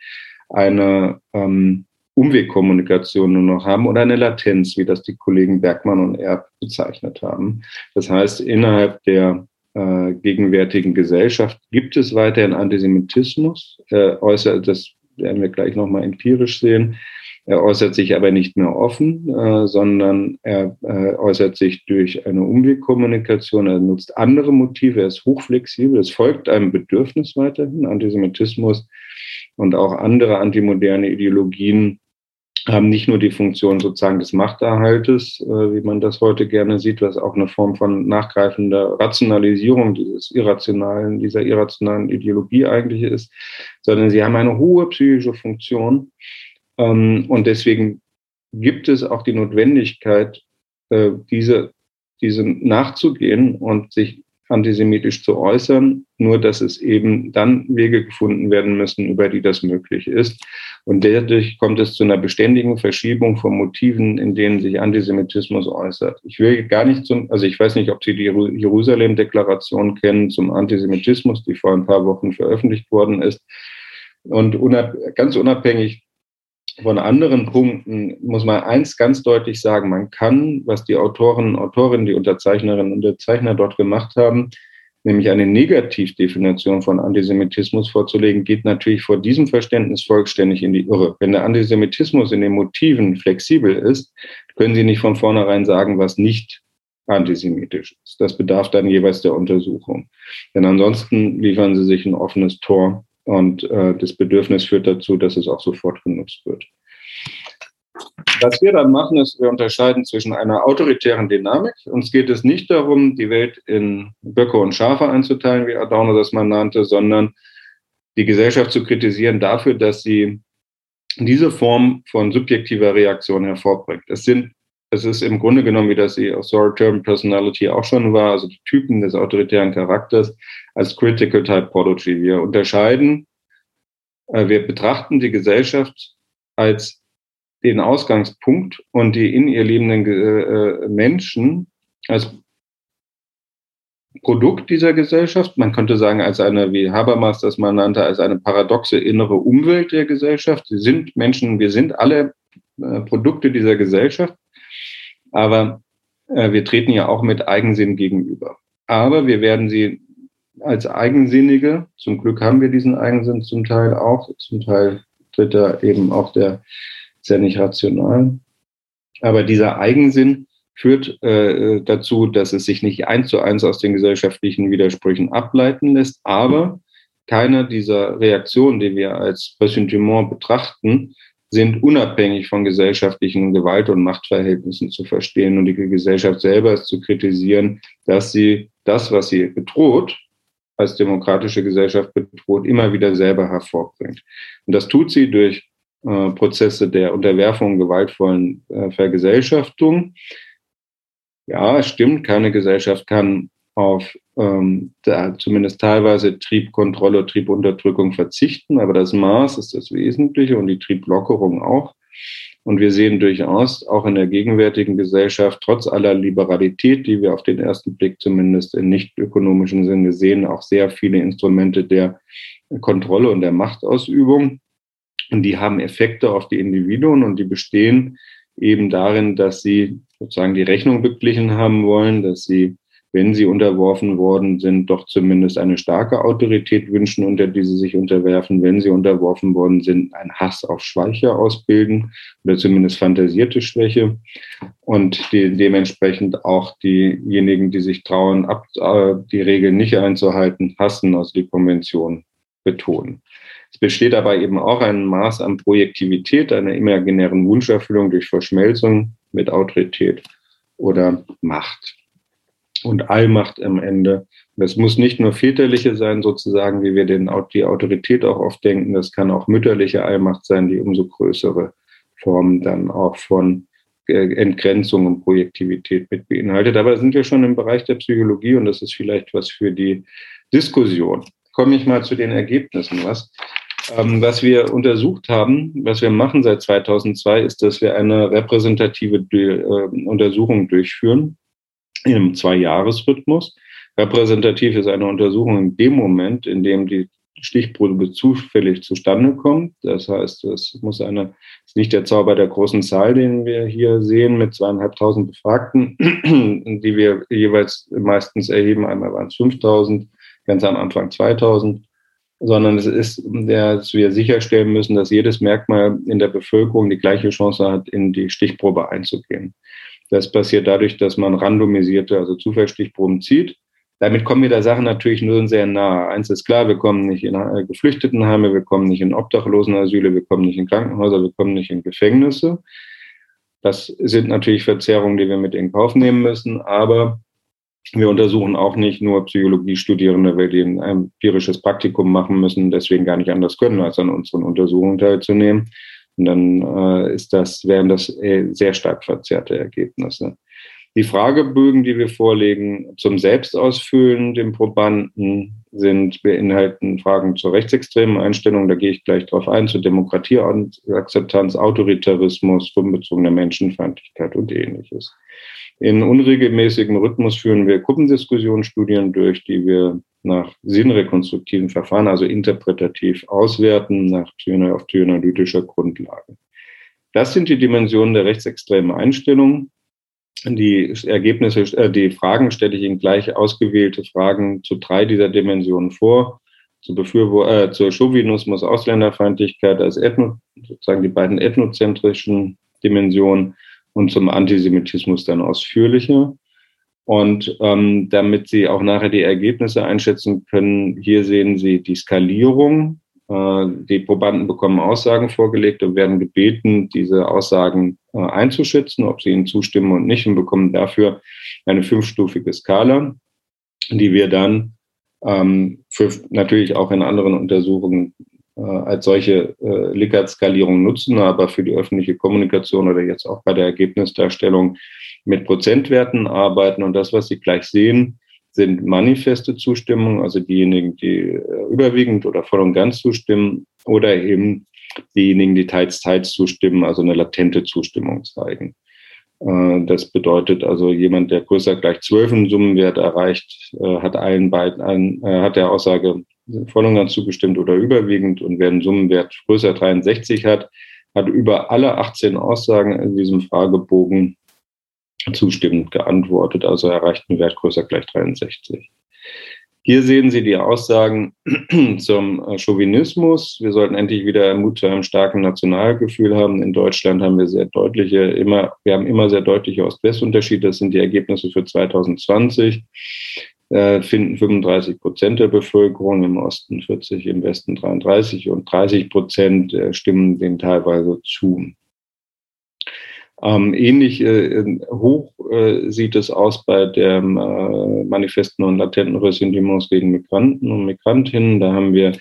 [SPEAKER 2] eine ähm, Umwegkommunikation nur noch haben oder eine Latenz, wie das die Kollegen Bergmann und Erb bezeichnet haben. Das heißt, innerhalb der äh, gegenwärtigen Gesellschaft gibt es weiterhin Antisemitismus, äh, äußert, das werden wir gleich nochmal empirisch sehen, er äußert sich aber nicht mehr offen, äh, sondern er äh, äußert sich durch eine Umwegkommunikation. Er nutzt andere Motive. Er ist hochflexibel. Es folgt einem Bedürfnis weiterhin. Antisemitismus und auch andere antimoderne Ideologien haben nicht nur die Funktion sozusagen des Machterhaltes, äh, wie man das heute gerne sieht, was auch eine Form von nachgreifender Rationalisierung dieses irrationalen, dieser irrationalen Ideologie eigentlich ist, sondern sie haben eine hohe psychische Funktion und deswegen gibt es auch die Notwendigkeit, äh, diese, diese nachzugehen und sich antisemitisch zu äußern, nur dass es eben dann Wege gefunden werden müssen, über die das möglich ist. Und dadurch kommt es zu einer beständigen Verschiebung von Motiven, in denen sich Antisemitismus äußert. Ich will gar nicht zum, also ich weiß nicht, ob Sie die Jerusalem-Deklaration kennen zum Antisemitismus, die vor ein paar Wochen veröffentlicht worden ist. Und unab ganz unabhängig von anderen Punkten muss man eins ganz deutlich sagen. Man kann, was die Autoren, Autorinnen, die Unterzeichnerinnen und Unterzeichner dort gemacht haben, nämlich eine Negativdefinition von Antisemitismus vorzulegen, geht natürlich vor diesem Verständnis vollständig in die Irre. Wenn der Antisemitismus in den Motiven flexibel ist, können Sie nicht von vornherein sagen, was nicht antisemitisch ist. Das bedarf dann jeweils der Untersuchung. Denn ansonsten liefern Sie sich ein offenes Tor und äh, das Bedürfnis führt dazu, dass es auch sofort genutzt wird. Was wir dann machen, ist, wir unterscheiden zwischen einer autoritären Dynamik. Uns geht es nicht darum, die Welt in Böcke und Schafe einzuteilen, wie Adorno das mal nannte, sondern die Gesellschaft zu kritisieren dafür, dass sie diese Form von subjektiver Reaktion hervorbringt. Es sind es ist im Grunde genommen, wie das die Authoritarian Personality auch schon war, also die Typen des autoritären Charakters als Critical Typology. Wir unterscheiden, äh, wir betrachten die Gesellschaft als den Ausgangspunkt und die in ihr lebenden äh, Menschen als Produkt dieser Gesellschaft. Man könnte sagen, als eine, wie Habermas das mal nannte, als eine paradoxe innere Umwelt der Gesellschaft. Sie sind Menschen, wir sind alle äh, Produkte dieser Gesellschaft. Aber äh, wir treten ja auch mit Eigensinn gegenüber. Aber wir werden sie als Eigensinnige, zum Glück haben wir diesen Eigensinn zum Teil auch, zum Teil tritt da eben auch der, ja nicht rational. Aber dieser Eigensinn führt äh, dazu, dass es sich nicht eins zu eins aus den gesellschaftlichen Widersprüchen ableiten lässt. Aber keine dieser Reaktionen, die wir als Ressentiment betrachten, sind unabhängig von gesellschaftlichen Gewalt- und Machtverhältnissen zu verstehen und die Gesellschaft selber ist zu kritisieren, dass sie das, was sie bedroht, als demokratische Gesellschaft bedroht, immer wieder selber hervorbringt. Und das tut sie durch äh, Prozesse der Unterwerfung gewaltvollen äh, Vergesellschaftung. Ja, stimmt, keine Gesellschaft kann auf ähm, da zumindest teilweise Triebkontrolle, Triebunterdrückung verzichten, aber das Maß ist das Wesentliche und die Trieblockerung auch. Und wir sehen durchaus auch in der gegenwärtigen Gesellschaft, trotz aller Liberalität, die wir auf den ersten Blick zumindest in nicht ökonomischen Sinne sehen, auch sehr viele Instrumente der Kontrolle und der Machtausübung. Und die haben Effekte auf die Individuen und die bestehen eben darin, dass sie sozusagen die Rechnung beglichen haben wollen, dass sie wenn sie unterworfen worden sind, doch zumindest eine starke Autorität wünschen, unter die sie sich unterwerfen, wenn sie unterworfen worden sind, einen Hass auf Schwäche ausbilden oder zumindest fantasierte Schwäche und die, dementsprechend auch diejenigen, die sich trauen, ab, äh, die Regeln nicht einzuhalten, hassen, also die Konvention betonen. Es besteht aber eben auch ein Maß an Projektivität, einer imaginären Wunscherfüllung durch Verschmelzung mit Autorität oder Macht und Allmacht am Ende. Das muss nicht nur väterliche sein, sozusagen, wie wir den, die Autorität auch oft denken. Das kann auch mütterliche Allmacht sein, die umso größere Formen dann auch von äh, Entgrenzung und Projektivität mit beinhaltet. Aber da sind wir schon im Bereich der Psychologie und das ist vielleicht was für die Diskussion. Komme ich mal zu den Ergebnissen. Was, ähm, was wir untersucht haben, was wir machen seit 2002, ist, dass wir eine repräsentative äh, Untersuchung durchführen im Zwei-Jahres-Rhythmus. Repräsentativ ist eine Untersuchung in dem Moment, in dem die Stichprobe zufällig zustande kommt. Das heißt, es muss eine, ist nicht der Zauber der großen Zahl, den wir hier sehen mit zweieinhalbtausend Befragten, die wir jeweils meistens erheben. Einmal waren es 5000, ganz am Anfang 2000, sondern es ist, dass wir sicherstellen müssen, dass jedes Merkmal in der Bevölkerung die gleiche Chance hat, in die Stichprobe einzugehen. Das passiert dadurch, dass man randomisierte, also Zufallsstichproben zieht. Damit kommen wir der Sache natürlich nur sehr nahe. Eins ist klar, wir kommen nicht in äh, Geflüchtetenheime, wir kommen nicht in Obdachlosenasyle, wir kommen nicht in Krankenhäuser, wir kommen nicht in Gefängnisse. Das sind natürlich Verzerrungen, die wir mit in Kauf nehmen müssen, aber wir untersuchen auch nicht nur Psychologiestudierende, weil die ein empirisches Praktikum machen müssen, deswegen gar nicht anders können, als an unseren Untersuchungen teilzunehmen, und dann äh, ist das, wären das äh, sehr stark verzerrte Ergebnisse. Die Fragebögen, die wir vorlegen zum Selbstausfüllen dem Probanden, sind beinhalten Fragen zur rechtsextremen Einstellung, da gehe ich gleich drauf ein, zur Demokratieakzeptanz, Autoritarismus, unbezogene Menschenfeindlichkeit und ähnliches. In unregelmäßigem Rhythmus führen wir Gruppendiskussionsstudien durch, die wir nach sinnrekonstruktiven Verfahren, also interpretativ auswerten, nach auf psychoanalytischer Grundlage. Das sind die Dimensionen der rechtsextremen Einstellung. Die Ergebnisse, äh, die Fragen stelle ich Ihnen gleich ausgewählte Fragen zu drei dieser Dimensionen vor. Zu Befürwor äh, zur Chauvinismus, Ausländerfeindlichkeit als Ethno, sozusagen die beiden ethnozentrischen Dimensionen und zum Antisemitismus dann ausführlicher. Und ähm, damit Sie auch nachher die Ergebnisse einschätzen können, hier sehen Sie die Skalierung. Äh, die Probanden bekommen Aussagen vorgelegt und werden gebeten, diese Aussagen äh, einzuschätzen, ob sie ihnen zustimmen und nicht, und bekommen dafür eine fünfstufige Skala, die wir dann ähm, für natürlich auch in anderen Untersuchungen als solche äh, Likert-Skalierung nutzen, aber für die öffentliche Kommunikation oder jetzt auch bei der Ergebnisdarstellung mit Prozentwerten arbeiten. Und das, was Sie gleich sehen, sind manifeste Zustimmung, also diejenigen, die äh, überwiegend oder voll und ganz zustimmen, oder eben diejenigen, die teils, teils zustimmen, also eine latente Zustimmung zeigen. Äh, das bedeutet also, jemand, der größer gleich zwölf im Summenwert erreicht, äh, hat allen beiden, hat der Aussage voll und ganz zugestimmt oder überwiegend. Und wer einen Summenwert größer 63 hat, hat über alle 18 Aussagen in diesem Fragebogen zustimmend geantwortet, also erreicht einen Wert größer gleich 63. Hier sehen Sie die Aussagen zum Chauvinismus. Wir sollten endlich wieder Mut zu einem starken Nationalgefühl haben. In Deutschland haben wir sehr deutliche, immer, wir haben immer sehr deutliche Ost-West-Unterschiede. Das sind die Ergebnisse für 2020. Äh, finden 35 Prozent der Bevölkerung im Osten 40, im Westen 33 und 30 Prozent äh, stimmen denen teilweise zu. Ähm, ähnlich äh, hoch sieht es aus bei dem äh, manifesten und latenten Ressentiments gegen Migranten und Migrantinnen. Da haben wir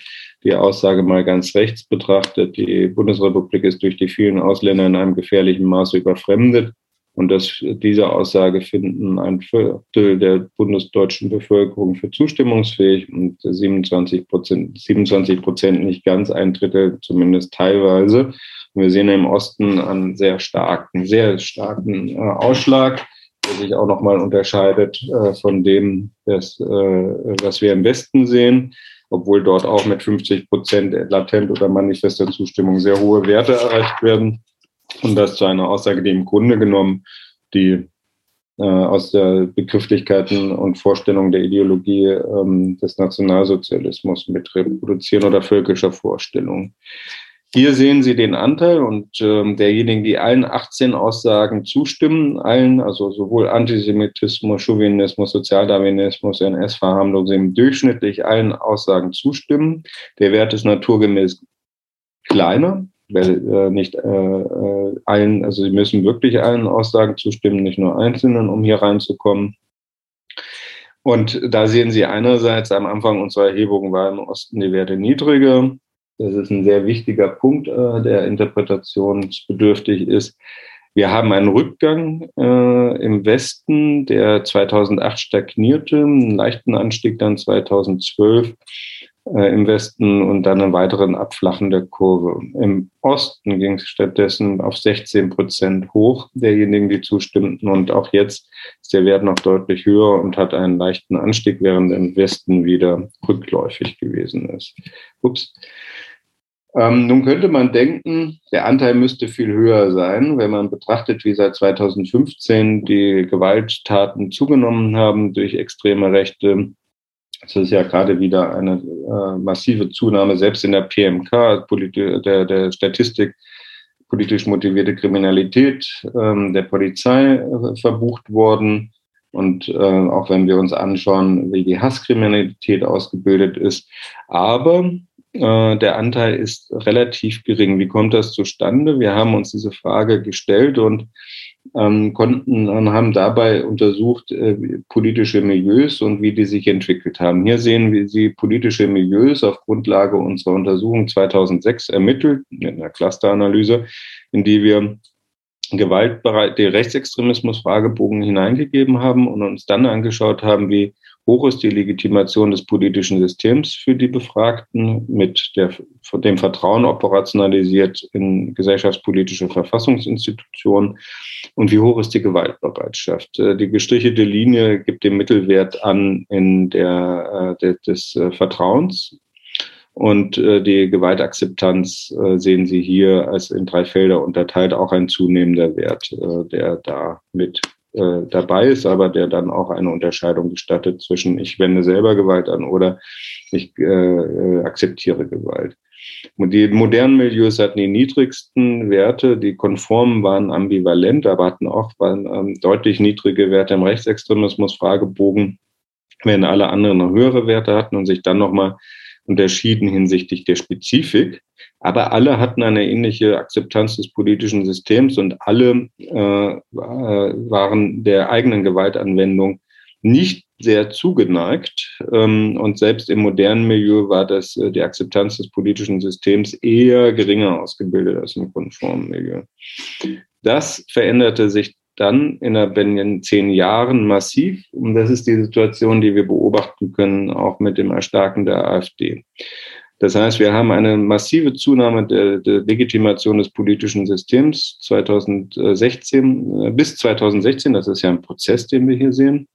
[SPEAKER 2] die Aussage mal ganz rechts betrachtet. Die Bundesrepublik ist durch die vielen Ausländer in einem gefährlichen Maße überfremdet. Und das, diese Aussage finden ein Viertel der bundesdeutschen Bevölkerung für zustimmungsfähig und 27 Prozent, 27 Prozent nicht ganz, ein Drittel zumindest teilweise. Und wir sehen im Osten einen sehr starken, sehr starken äh, Ausschlag, der sich auch nochmal unterscheidet äh, von dem, das, äh, was wir im Westen sehen obwohl dort auch mit 50 Prozent latent oder manifester Zustimmung sehr hohe Werte erreicht werden. Und das zu einer Aussage, die im Grunde genommen die äh, aus der Begrifflichkeiten und Vorstellung der Ideologie ähm, des Nationalsozialismus mit reproduzieren oder völkischer Vorstellung. Hier sehen Sie den Anteil und ähm, derjenigen, die allen 18 Aussagen zustimmen, allen, also sowohl Antisemitismus, Chauvinismus, Sozialdarwinismus, NS-Verharmlosung, durchschnittlich allen Aussagen zustimmen. Der Wert ist naturgemäß kleiner, weil äh, nicht äh, äh, allen, also Sie müssen wirklich allen Aussagen zustimmen, nicht nur einzelnen, um hier reinzukommen. Und da sehen Sie einerseits am Anfang unserer Erhebung war im Osten die Werte niedriger, das ist ein sehr wichtiger Punkt, äh, der interpretationsbedürftig ist. Wir haben einen Rückgang äh, im Westen, der 2008 stagnierte, einen leichten Anstieg dann 2012 äh, im Westen und dann einen weiteren Abflachen der Kurve. Im Osten ging es stattdessen auf 16 Prozent hoch, derjenigen, die zustimmten. Und auch jetzt ist der Wert noch deutlich höher und hat einen leichten Anstieg, während im Westen wieder rückläufig gewesen ist. Ups. Ähm, nun könnte man denken, der Anteil müsste viel höher sein, wenn man betrachtet, wie seit 2015 die Gewalttaten zugenommen haben durch extreme Rechte. Das ist ja gerade wieder eine äh, massive Zunahme, selbst in der PMK, der, der Statistik, politisch motivierte Kriminalität ähm, der Polizei äh, verbucht worden. Und äh, auch wenn wir uns anschauen, wie die Hasskriminalität ausgebildet ist. Aber äh, der Anteil ist relativ gering. Wie kommt das zustande? Wir haben uns diese Frage gestellt und ähm, konnten und haben dabei untersucht äh, politische Milieus und wie die sich entwickelt haben. Hier sehen wir Sie politische Milieus auf Grundlage unserer Untersuchung 2006 ermittelt, in einer Clusteranalyse, in die wir gewaltbereit, den Rechtsextremismus-Fragebogen hineingegeben haben und uns dann angeschaut haben, wie hoch ist die Legitimation des politischen Systems für die Befragten mit der, dem Vertrauen operationalisiert in gesellschaftspolitische Verfassungsinstitutionen und wie hoch ist die Gewaltbereitschaft. Äh, die gestrichelte Linie gibt den Mittelwert an in der, äh, des äh, Vertrauens und die Gewaltakzeptanz sehen Sie hier als in drei Felder unterteilt, auch ein zunehmender Wert, der da mit äh, dabei ist, aber der dann auch eine Unterscheidung gestattet zwischen ich wende selber Gewalt an oder ich äh, äh, akzeptiere Gewalt. Die modernen Milieus hatten die niedrigsten Werte, die konformen waren ambivalent, aber hatten auch waren, ähm, deutlich niedrige Werte im Rechtsextremismus-Fragebogen, während alle anderen noch höhere Werte hatten und sich dann nochmal unterschieden hinsichtlich der Spezifik. Aber alle hatten eine ähnliche Akzeptanz des politischen Systems und alle äh, waren der eigenen Gewaltanwendung nicht sehr zugeneigt. Ähm, und selbst im modernen Milieu war das, äh, die Akzeptanz des politischen Systems eher geringer ausgebildet als im konformen Milieu. Das veränderte sich dann in den zehn Jahren massiv. Und das ist die Situation, die wir beobachten können, auch mit dem Erstarken der AfD. Das heißt, wir haben eine massive Zunahme der, der Legitimation des politischen Systems 2016 äh, bis 2016. Das ist ja ein Prozess, den wir hier sehen.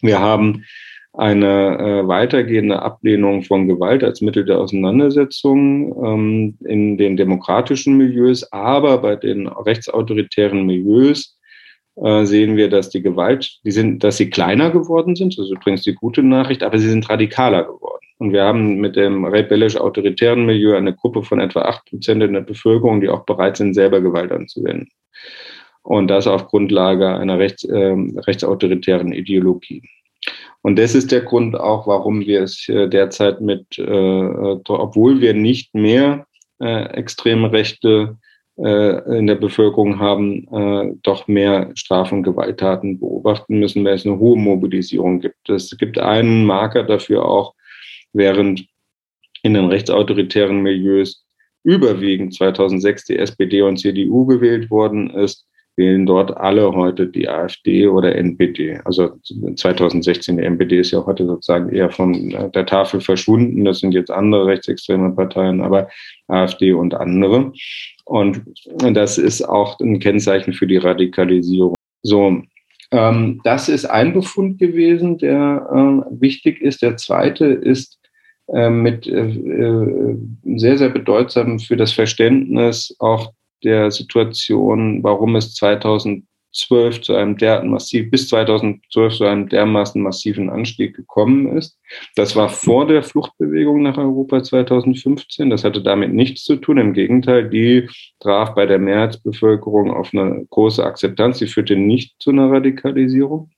[SPEAKER 2] Wir haben eine äh, weitergehende Ablehnung von Gewalt als Mittel der Auseinandersetzung ähm, in den demokratischen Milieus, aber bei den rechtsautoritären Milieus äh, sehen wir, dass die Gewalt, die sind, dass sie kleiner geworden sind. Das ist übrigens die gute Nachricht, aber sie sind radikaler geworden. Und wir haben mit dem rebellisch-autoritären Milieu eine Gruppe von etwa acht Prozent in der Bevölkerung, die auch bereit sind, selber Gewalt anzuwenden. Und das auf Grundlage einer rechts, äh, rechtsautoritären Ideologie. Und das ist der Grund auch, warum wir es derzeit mit, äh, äh, obwohl wir nicht mehr äh, extreme Rechte in der Bevölkerung haben, äh, doch mehr Straf- und Gewalttaten beobachten müssen, weil es eine hohe Mobilisierung gibt. Es gibt einen Marker dafür auch, während in den rechtsautoritären Milieus überwiegend 2006 die SPD und CDU gewählt worden ist, wählen dort alle heute die AfD oder NPD. Also 2016, die NPD ist ja heute sozusagen eher von der Tafel verschwunden. Das sind jetzt andere rechtsextreme Parteien, aber AfD und andere. Und das ist auch ein Kennzeichen für die Radikalisierung. So, ähm, das ist ein Befund gewesen, der äh, wichtig ist. Der zweite ist äh, mit äh, äh sehr, sehr bedeutsam für das Verständnis auch der Situation, warum es 2000 2012 zu einem derartigen massiv, bis 2012 zu einem dermaßen massiven Anstieg gekommen ist. Das war vor der Fluchtbewegung nach Europa 2015. Das hatte damit nichts zu tun. Im Gegenteil, die traf bei der Mehrheitsbevölkerung auf eine große Akzeptanz. Sie führte nicht zu einer Radikalisierung,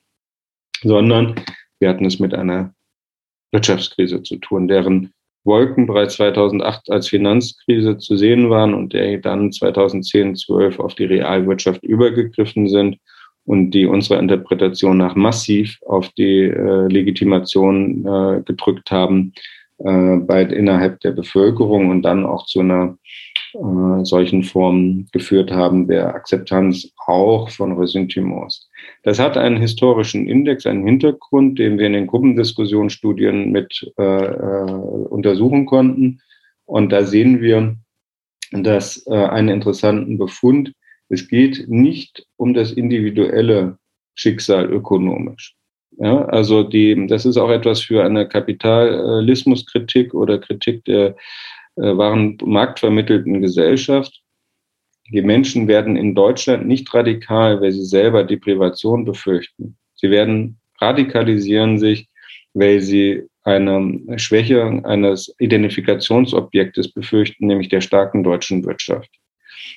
[SPEAKER 2] sondern wir hatten es mit einer Wirtschaftskrise zu tun, deren Wolken bereits 2008 als Finanzkrise zu sehen waren und der dann 2010, 12 auf die Realwirtschaft übergegriffen sind und die unserer Interpretation nach massiv auf die äh, Legitimation äh, gedrückt haben äh, bei, innerhalb der Bevölkerung und dann auch zu einer äh, solchen Formen geführt haben der Akzeptanz auch von Ressentiments. Das hat einen historischen Index, einen Hintergrund, den wir in den Gruppendiskussionsstudien mit äh, äh, untersuchen konnten. Und da sehen wir, dass äh, einen interessanten Befund. Es geht nicht um das individuelle Schicksal ökonomisch. Ja, also die, das ist auch etwas für eine Kapitalismuskritik oder Kritik der äh, wahren marktvermittelten Gesellschaft. Die Menschen werden in Deutschland nicht radikal, weil sie selber Deprivation befürchten. Sie werden radikalisieren sich, weil sie eine Schwäche eines Identifikationsobjektes befürchten, nämlich der starken deutschen Wirtschaft.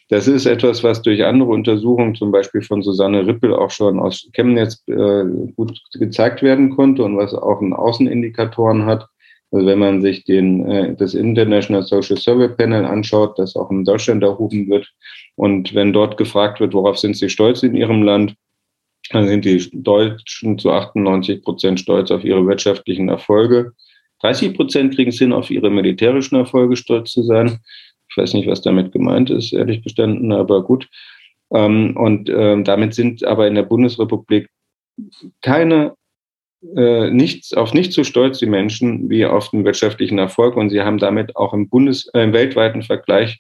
[SPEAKER 2] Das ist etwas, was durch andere Untersuchungen, zum Beispiel von Susanne Rippel, auch schon aus Chemnitz äh, gut gezeigt werden konnte und was auch einen Außenindikatoren hat. Also wenn man sich den, äh, das International Social Survey Panel anschaut, das auch in Deutschland erhoben wird, und wenn dort gefragt wird, worauf sind Sie stolz in Ihrem Land, dann sind die Deutschen zu 98 Prozent stolz auf ihre wirtschaftlichen Erfolge. 30 Prozent kriegen es hin, auf ihre militärischen Erfolge stolz zu sein. Ich weiß nicht, was damit gemeint ist, ehrlich gestanden, aber gut. Ähm, und ähm, damit sind aber in der Bundesrepublik keine äh, nichts, auf nicht so stolz die Menschen wie auf den wirtschaftlichen Erfolg und sie haben damit auch im Bundes, äh, im weltweiten Vergleich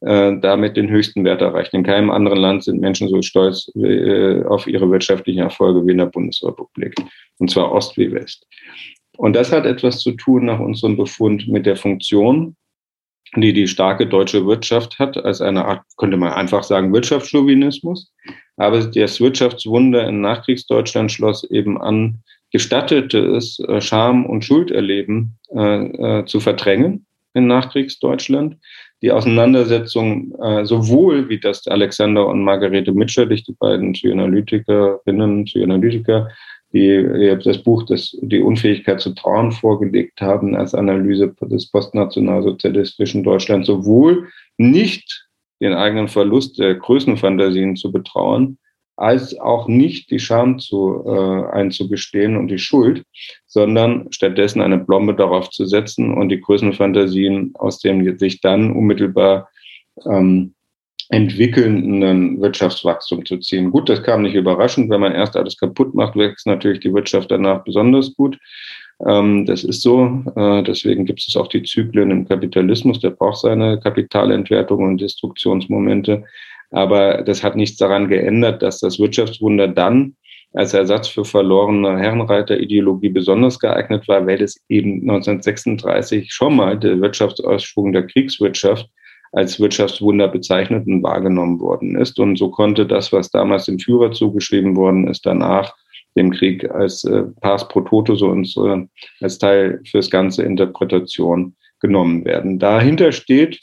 [SPEAKER 2] äh, damit den höchsten Wert erreicht. In keinem anderen Land sind Menschen so stolz äh, auf ihre wirtschaftlichen Erfolge wie in der Bundesrepublik. Und zwar Ost wie West. Und das hat etwas zu tun nach unserem Befund mit der Funktion, die die starke deutsche Wirtschaft hat, als eine Art, könnte man einfach sagen, Wirtschaftschauvinismus. Aber das Wirtschaftswunder in Nachkriegsdeutschland schloss eben an, gestattete es, äh, Scham und Schulderleben äh, äh, zu verdrängen in Nachkriegsdeutschland. Die Auseinandersetzung, äh, sowohl wie das Alexander und Margarete Mitscherlich, die beiden Psychoanalytikerinnen, Psychoanalytiker, die das Buch das, Die Unfähigkeit zu trauen vorgelegt haben als Analyse des postnationalsozialistischen Deutschlands, sowohl nicht den eigenen Verlust der Größenfantasien zu betrauen, als auch nicht die Scham zu, äh, einzugestehen und die Schuld, sondern stattdessen eine Blombe darauf zu setzen und die Größenfantasien aus dem sich dann unmittelbar ähm, entwickelnden Wirtschaftswachstum zu ziehen. Gut, das kam nicht überraschend. Wenn man erst alles kaputt macht, wächst natürlich die Wirtschaft danach besonders gut. Ähm, das ist so. Äh, deswegen gibt es auch die Zyklen im Kapitalismus. Der braucht seine Kapitalentwertung und Destruktionsmomente. Aber das hat nichts daran geändert, dass das Wirtschaftswunder dann als Ersatz für verlorene Herrenreiter-Ideologie besonders geeignet war, weil es eben 1936 schon mal der Wirtschaftsausschwung der Kriegswirtschaft als Wirtschaftswunder bezeichnet und wahrgenommen worden ist. Und so konnte das, was damals dem Führer zugeschrieben worden ist, danach dem Krieg als äh, Pars pro Toto so und so als Teil fürs ganze Interpretation genommen werden. Dahinter steht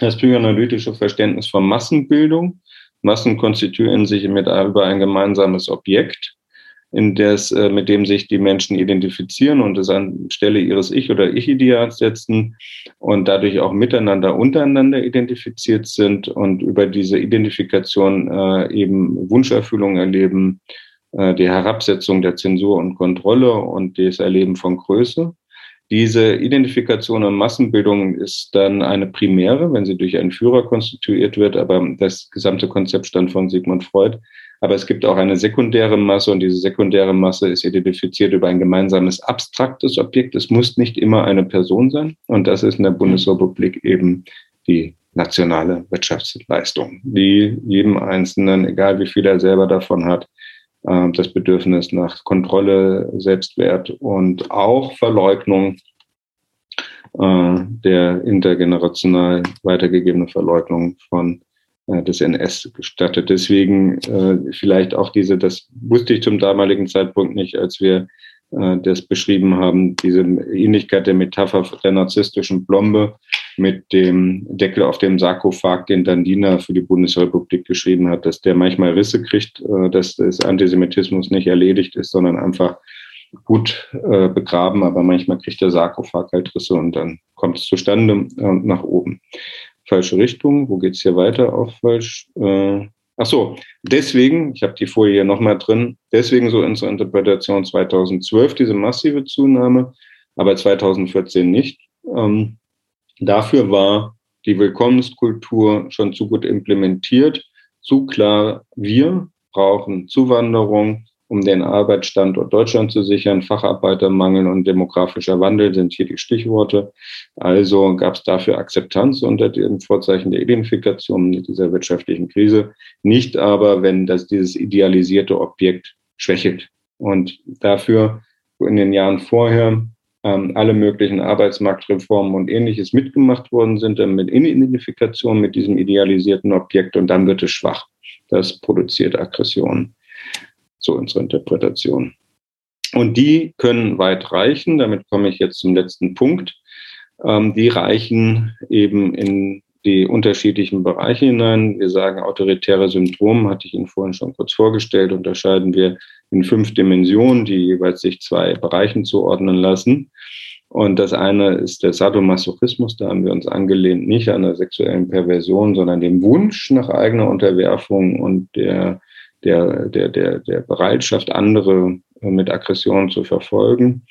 [SPEAKER 2] das psychoanalytische Verständnis von Massenbildung. Massen konstituieren sich mit über ein gemeinsames Objekt, in des, äh, mit dem sich die Menschen identifizieren und es anstelle ihres Ich- oder Ich-Ideals setzen und dadurch auch miteinander, untereinander identifiziert sind und über diese Identifikation äh, eben Wunscherfüllung erleben, äh, die Herabsetzung der Zensur und Kontrolle und das Erleben von Größe. Diese Identifikation und Massenbildung ist dann eine primäre, wenn sie durch einen Führer konstituiert wird, aber das gesamte Konzept stand von Sigmund Freud. Aber es gibt auch eine sekundäre Masse und diese sekundäre Masse ist identifiziert über ein gemeinsames abstraktes Objekt. Es muss nicht immer eine Person sein und das ist in der Bundesrepublik eben die nationale Wirtschaftsleistung, die jedem Einzelnen, egal wie viel er selber davon hat, das Bedürfnis nach Kontrolle, Selbstwert und auch Verleugnung äh, der intergenerational weitergegebenen Verleugnung von äh, des NS gestattet. Deswegen vielleicht auch diese, das wusste ich zum damaligen Zeitpunkt nicht, als wir äh, das beschrieben haben, diese Ähnlichkeit der Metapher der narzisstischen Blombe mit dem Deckel auf dem Sarkophag, den Dandina für die Bundesrepublik geschrieben hat, dass der manchmal Risse kriegt, äh, dass das Antisemitismus nicht erledigt ist, sondern einfach gut äh, begraben, aber manchmal kriegt der Sarkophag halt Risse und dann kommt es zustande und nach oben. Falsche Richtung, wo geht's hier weiter? Auch falsch. Ach so, deswegen, ich habe die Folie hier nochmal drin, deswegen so unsere Interpretation 2012 diese massive Zunahme, aber 2014 nicht. Ähm, dafür war die Willkommenskultur schon zu gut implementiert, zu klar, wir brauchen Zuwanderung, um den Arbeitsstandort Deutschland zu sichern. Facharbeitermangel und demografischer Wandel sind hier die Stichworte. Also gab es dafür Akzeptanz unter dem Vorzeichen der Identifikation dieser wirtschaftlichen Krise. Nicht aber, wenn das dieses idealisierte Objekt schwächelt. Und dafür in den Jahren vorher ähm, alle möglichen Arbeitsmarktreformen und ähnliches mitgemacht worden sind, dann mit Identifikation mit diesem idealisierten Objekt und dann wird es schwach. Das produziert Aggressionen so unsere Interpretation. Und die können weit reichen, damit komme ich jetzt zum letzten Punkt. Ähm, die reichen eben in die unterschiedlichen Bereiche hinein. Wir sagen, autoritäre Syndrom, hatte ich Ihnen vorhin schon kurz vorgestellt, unterscheiden wir in fünf Dimensionen, die jeweils sich zwei Bereichen zuordnen lassen. Und das eine ist der Sadomasochismus, da haben wir uns angelehnt, nicht an der sexuellen Perversion, sondern dem Wunsch nach eigener Unterwerfung und der der, der, der, der Bereitschaft, andere mit Aggression zu verfolgen,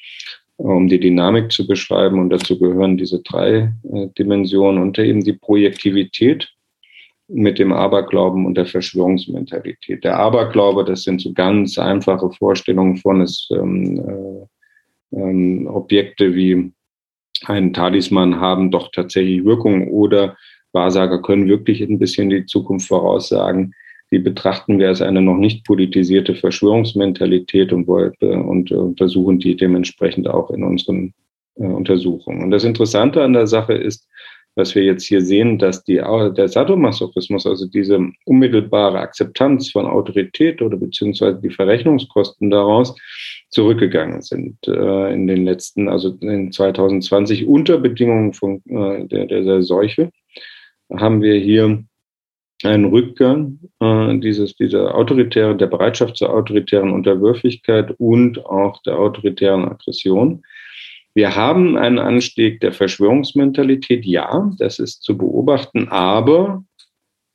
[SPEAKER 2] um die Dynamik zu beschreiben. Und dazu gehören diese drei äh, Dimensionen und eben die Projektivität mit dem Aberglauben und der Verschwörungsmentalität. Der Aberglaube, das sind so ganz einfache Vorstellungen von es ähm, äh, ähm, Objekte wie ein Talisman haben doch tatsächlich Wirkung oder Wahrsager können wirklich ein bisschen die Zukunft voraussagen die betrachten wir als eine noch nicht politisierte Verschwörungsmentalität und, und untersuchen die dementsprechend auch in unseren äh, Untersuchungen. Und das Interessante an der Sache ist, was wir jetzt hier sehen, dass die, der Sadomasochismus, also diese unmittelbare Akzeptanz von Autorität oder beziehungsweise die Verrechnungskosten daraus zurückgegangen sind äh, in den letzten, also in 2020 unter Bedingungen von äh, der, der, der Seuche haben wir hier einen Rückgang äh, dieses, dieser autoritären, der Bereitschaft zur autoritären Unterwürfigkeit und auch der autoritären Aggression. Wir haben einen Anstieg der Verschwörungsmentalität, ja, das ist zu beobachten, aber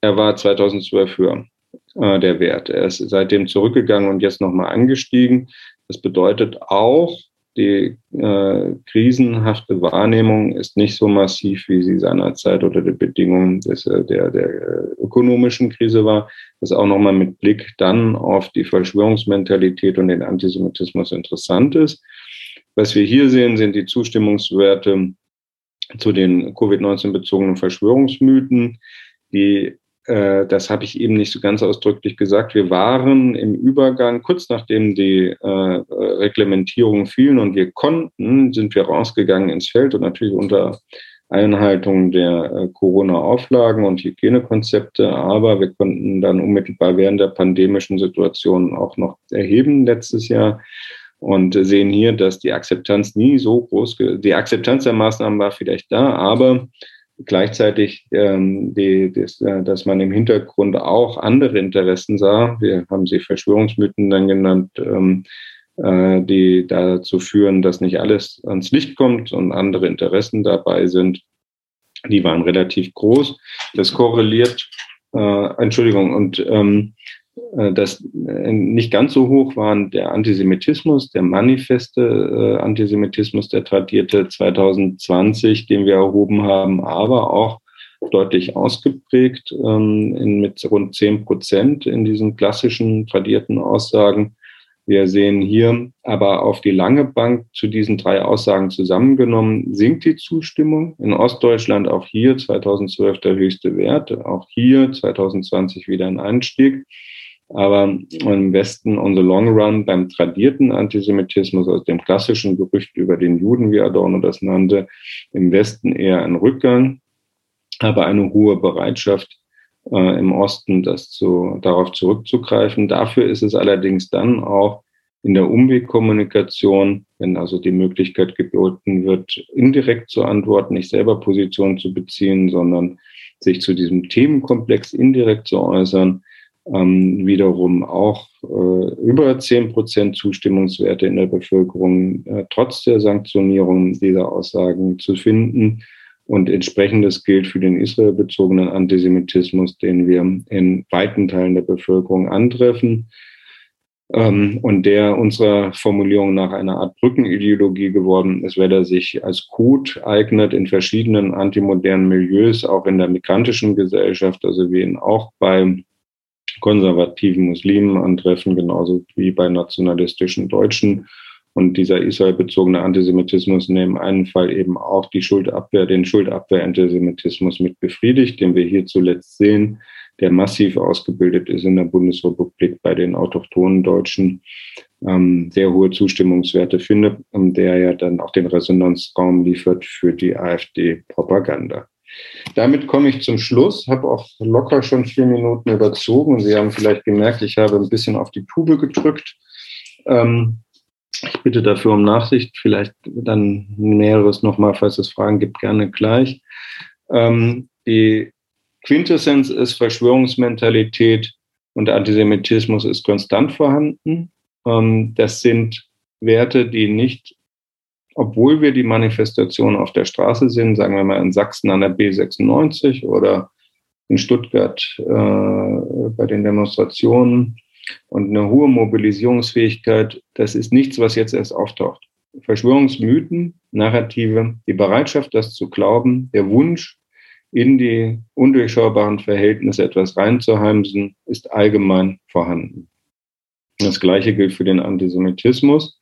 [SPEAKER 2] er war 2012 höher, äh, der Wert. Er ist seitdem zurückgegangen und jetzt nochmal angestiegen. Das bedeutet auch, die äh, krisenhafte Wahrnehmung ist nicht so massiv, wie sie seinerzeit unter den Bedingungen des, äh, der, der äh, ökonomischen Krise war. Das auch nochmal mit Blick dann auf die Verschwörungsmentalität und den Antisemitismus interessant ist. Was wir hier sehen, sind die Zustimmungswerte zu den Covid-19-bezogenen Verschwörungsmythen, die äh, das habe ich eben nicht so ganz ausdrücklich gesagt. Wir waren im Übergang, kurz nachdem die äh, Reglementierungen fielen und wir konnten, sind wir rausgegangen ins Feld und natürlich unter Einhaltung der äh, Corona-Auflagen und Hygienekonzepte. Aber wir konnten dann unmittelbar während der pandemischen Situation auch noch erheben letztes Jahr und sehen hier, dass die Akzeptanz nie so groß, die Akzeptanz der Maßnahmen war vielleicht da, aber gleichzeitig, ähm, die, das, äh, dass man im Hintergrund auch andere Interessen sah. Wir haben sie Verschwörungsmythen dann genannt, ähm, äh, die dazu führen, dass nicht alles ans Licht kommt und andere Interessen dabei sind. Die waren relativ groß. Das korreliert, äh, Entschuldigung, und ähm, Äh, das äh, nicht ganz so hoch waren der Antisemitismus, der manifeste äh, Antisemitismus, der tradierte 2020, den wir erhoben haben, aber auch deutlich ausgeprägt ähm, mit rund 10 Prozent in diesen klassischen tradierten Aussagen. Wir sehen hier aber auf die lange Bank zu diesen drei Aussagen zusammengenommen, sinkt die Zustimmung. In Ostdeutschland auch hier 2012 der höchste Wert, auch hier 2020 wieder ein Anstieg. Aber im Westen on the long run beim tradierten Antisemitismus, also dem klassischen Gerücht über den Juden, wie Adorno das nannte, im Westen eher ein Rückgang, aber eine hohe Bereitschaft äh, im Osten, das zu, darauf zurückzugreifen. Dafür ist es allerdings dann auch in der Umwegkommunikation, wenn also die Möglichkeit geboten wird, indirekt zu antworten, nicht selber Position zu beziehen, sondern sich zu diesem Themenkomplex indirekt zu äußern, ähm, wiederum auch äh, über zehn Prozent Zustimmungswerte in der Bevölkerung äh, trotz der Sanktionierung dieser Aussagen zu finden. Und entsprechendes gilt für den israelbezogenen Antisemitismus, den wir in weiten Teilen der Bevölkerung antreffen ähm, und der unserer Formulierung nach einer Art Brückenideologie geworden ist, weil er sich als Code eignet in verschiedenen antimodernen Milieus, auch in der migrantischen Gesellschaft, also wir ihn auch bei konservativen Muslimen antreffen, genauso wie bei nationalistischen Deutschen. Und dieser israelbezogene Antisemitismus dem einen Fall eben auch die Schuldabwehr, den Schuldabwehr-Antisemitismus mit befriedigt, den wir hier zuletzt sehen, der massiv ausgebildet ist in der Bundesrepublik bei den autochthonen Deutschen, ähm, sehr hohe Zustimmungswerte findet und der ja dann auch den Resonanzraum liefert für die AfD-Propaganda. Damit komme ich zum Schluss, habe auch locker schon vier Minuten überzogen. Sie haben vielleicht gemerkt, ich habe ein bisschen auf die Tube gedrückt. Ähm, ich bitte dafür um Nachsicht, vielleicht dann Näheres nochmal, falls es Fragen gibt, gerne gleich. Ähm, die Quintessenz ist Verschwörungsmentalität und Antisemitismus ist konstant vorhanden. Ähm, das sind Werte, die nicht obwohl wir die Manifestation auf der Straße sehen, sagen wir mal in Sachsen an der B96 oder in Stuttgart äh, bei den Demonstrationen und eine hohe Mobilisierungsfähigkeit, das ist nichts, was jetzt erst auftaucht. Verschwörungsmythen, Narrative, die Bereitschaft, das zu glauben, der Wunsch, in die undurchschaubaren Verhältnisse etwas reinzuheimsen, ist allgemein vorhanden. Das Gleiche gilt für den Antisemitismus.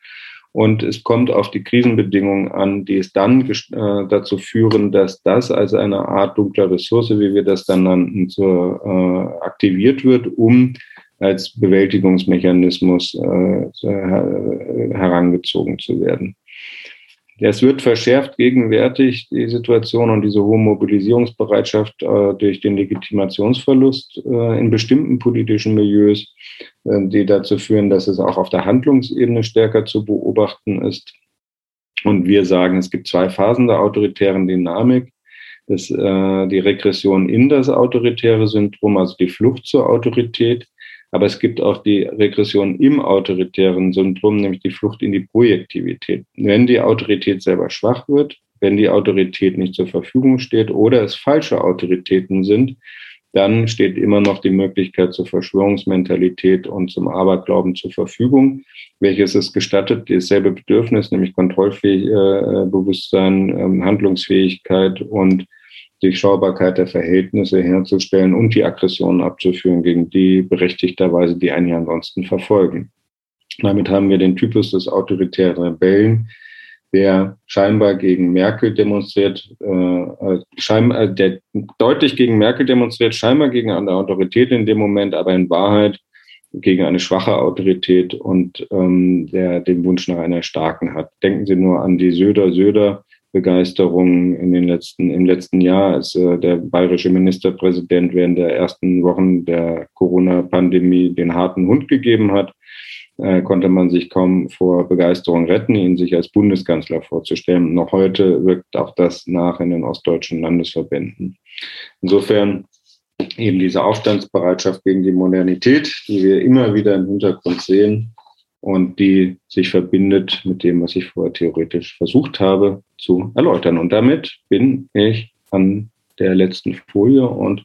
[SPEAKER 2] Und es kommt auf die Krisenbedingungen an, die es dann äh, dazu führen, dass das als eine Art dunkler Ressource, wie wir das dann nannten, so, äh, aktiviert wird, um als Bewältigungsmechanismus äh, herangezogen zu werden. Es wird verschärft gegenwärtig, die Situation und diese hohe Mobilisierungsbereitschaft äh, durch den Legitimationsverlust äh, in bestimmten politischen Milieus, äh, die dazu führen, dass es auch auf der Handlungsebene stärker zu beobachten ist. Und wir sagen, es gibt zwei Phasen der autoritären Dynamik. Das, äh, die Regression in das autoritäre Syndrom, also die Flucht zur Autorität, aber es gibt auch die Regression im autoritären Syndrom, nämlich die Flucht in die Projektivität. Wenn die Autorität selber schwach wird, wenn die Autorität nicht zur Verfügung steht oder es falsche Autoritäten sind, dann steht immer noch die Möglichkeit zur Verschwörungsmentalität und zum Aberglauben zur Verfügung, welches es gestattet, dasselbe Bedürfnis, nämlich Kontrollbewusstsein, äh, ähm, Handlungsfähigkeit und Durchschaubarkeit der Verhältnisse herzustellen und die Aggressionen abzuführen, gegen die berechtigterweise die einen ja ansonsten verfolgen. Damit haben wir den Typus des autoritären Rebellen, der scheinbar gegen Merkel demonstriert, äh, äh scheinbar, äh, der deutlich gegen Merkel demonstriert, scheinbar gegen eine Autorität in dem Moment, aber in Wahrheit gegen eine schwache Autorität und ähm, der den Wunsch nach einer starken hat. Denken Sie nur an die Söder-Söder Begeisterung in den letzten, im letzten Jahr, als äh, der bayerische Ministerpräsident während der ersten Wochen der Corona-Pandemie den harten Hund gegeben hat, äh, konnte man sich kaum vor Begeisterung retten, ihn sich als Bundeskanzler vorzustellen. Noch heute wirkt auch das nach in den ostdeutschen Landesverbänden. Insofern eben diese Aufstandsbereitschaft gegen die Modernität, die wir immer wieder im Hintergrund sehen, und die sich verbindet mit dem, was ich vorher theoretisch versucht habe zu erläutern. Und damit bin ich an der letzten Folie und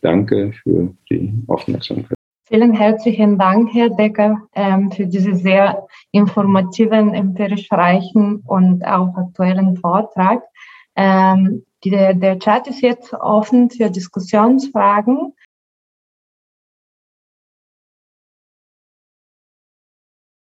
[SPEAKER 2] danke für die Aufmerksamkeit.
[SPEAKER 3] Vielen herzlichen Dank, Herr Decker, ähm, für diesen sehr informativen, empirisch reichen und auch aktuellen Vortrag. Ähm, der Chat ist jetzt offen für Diskussionsfragen.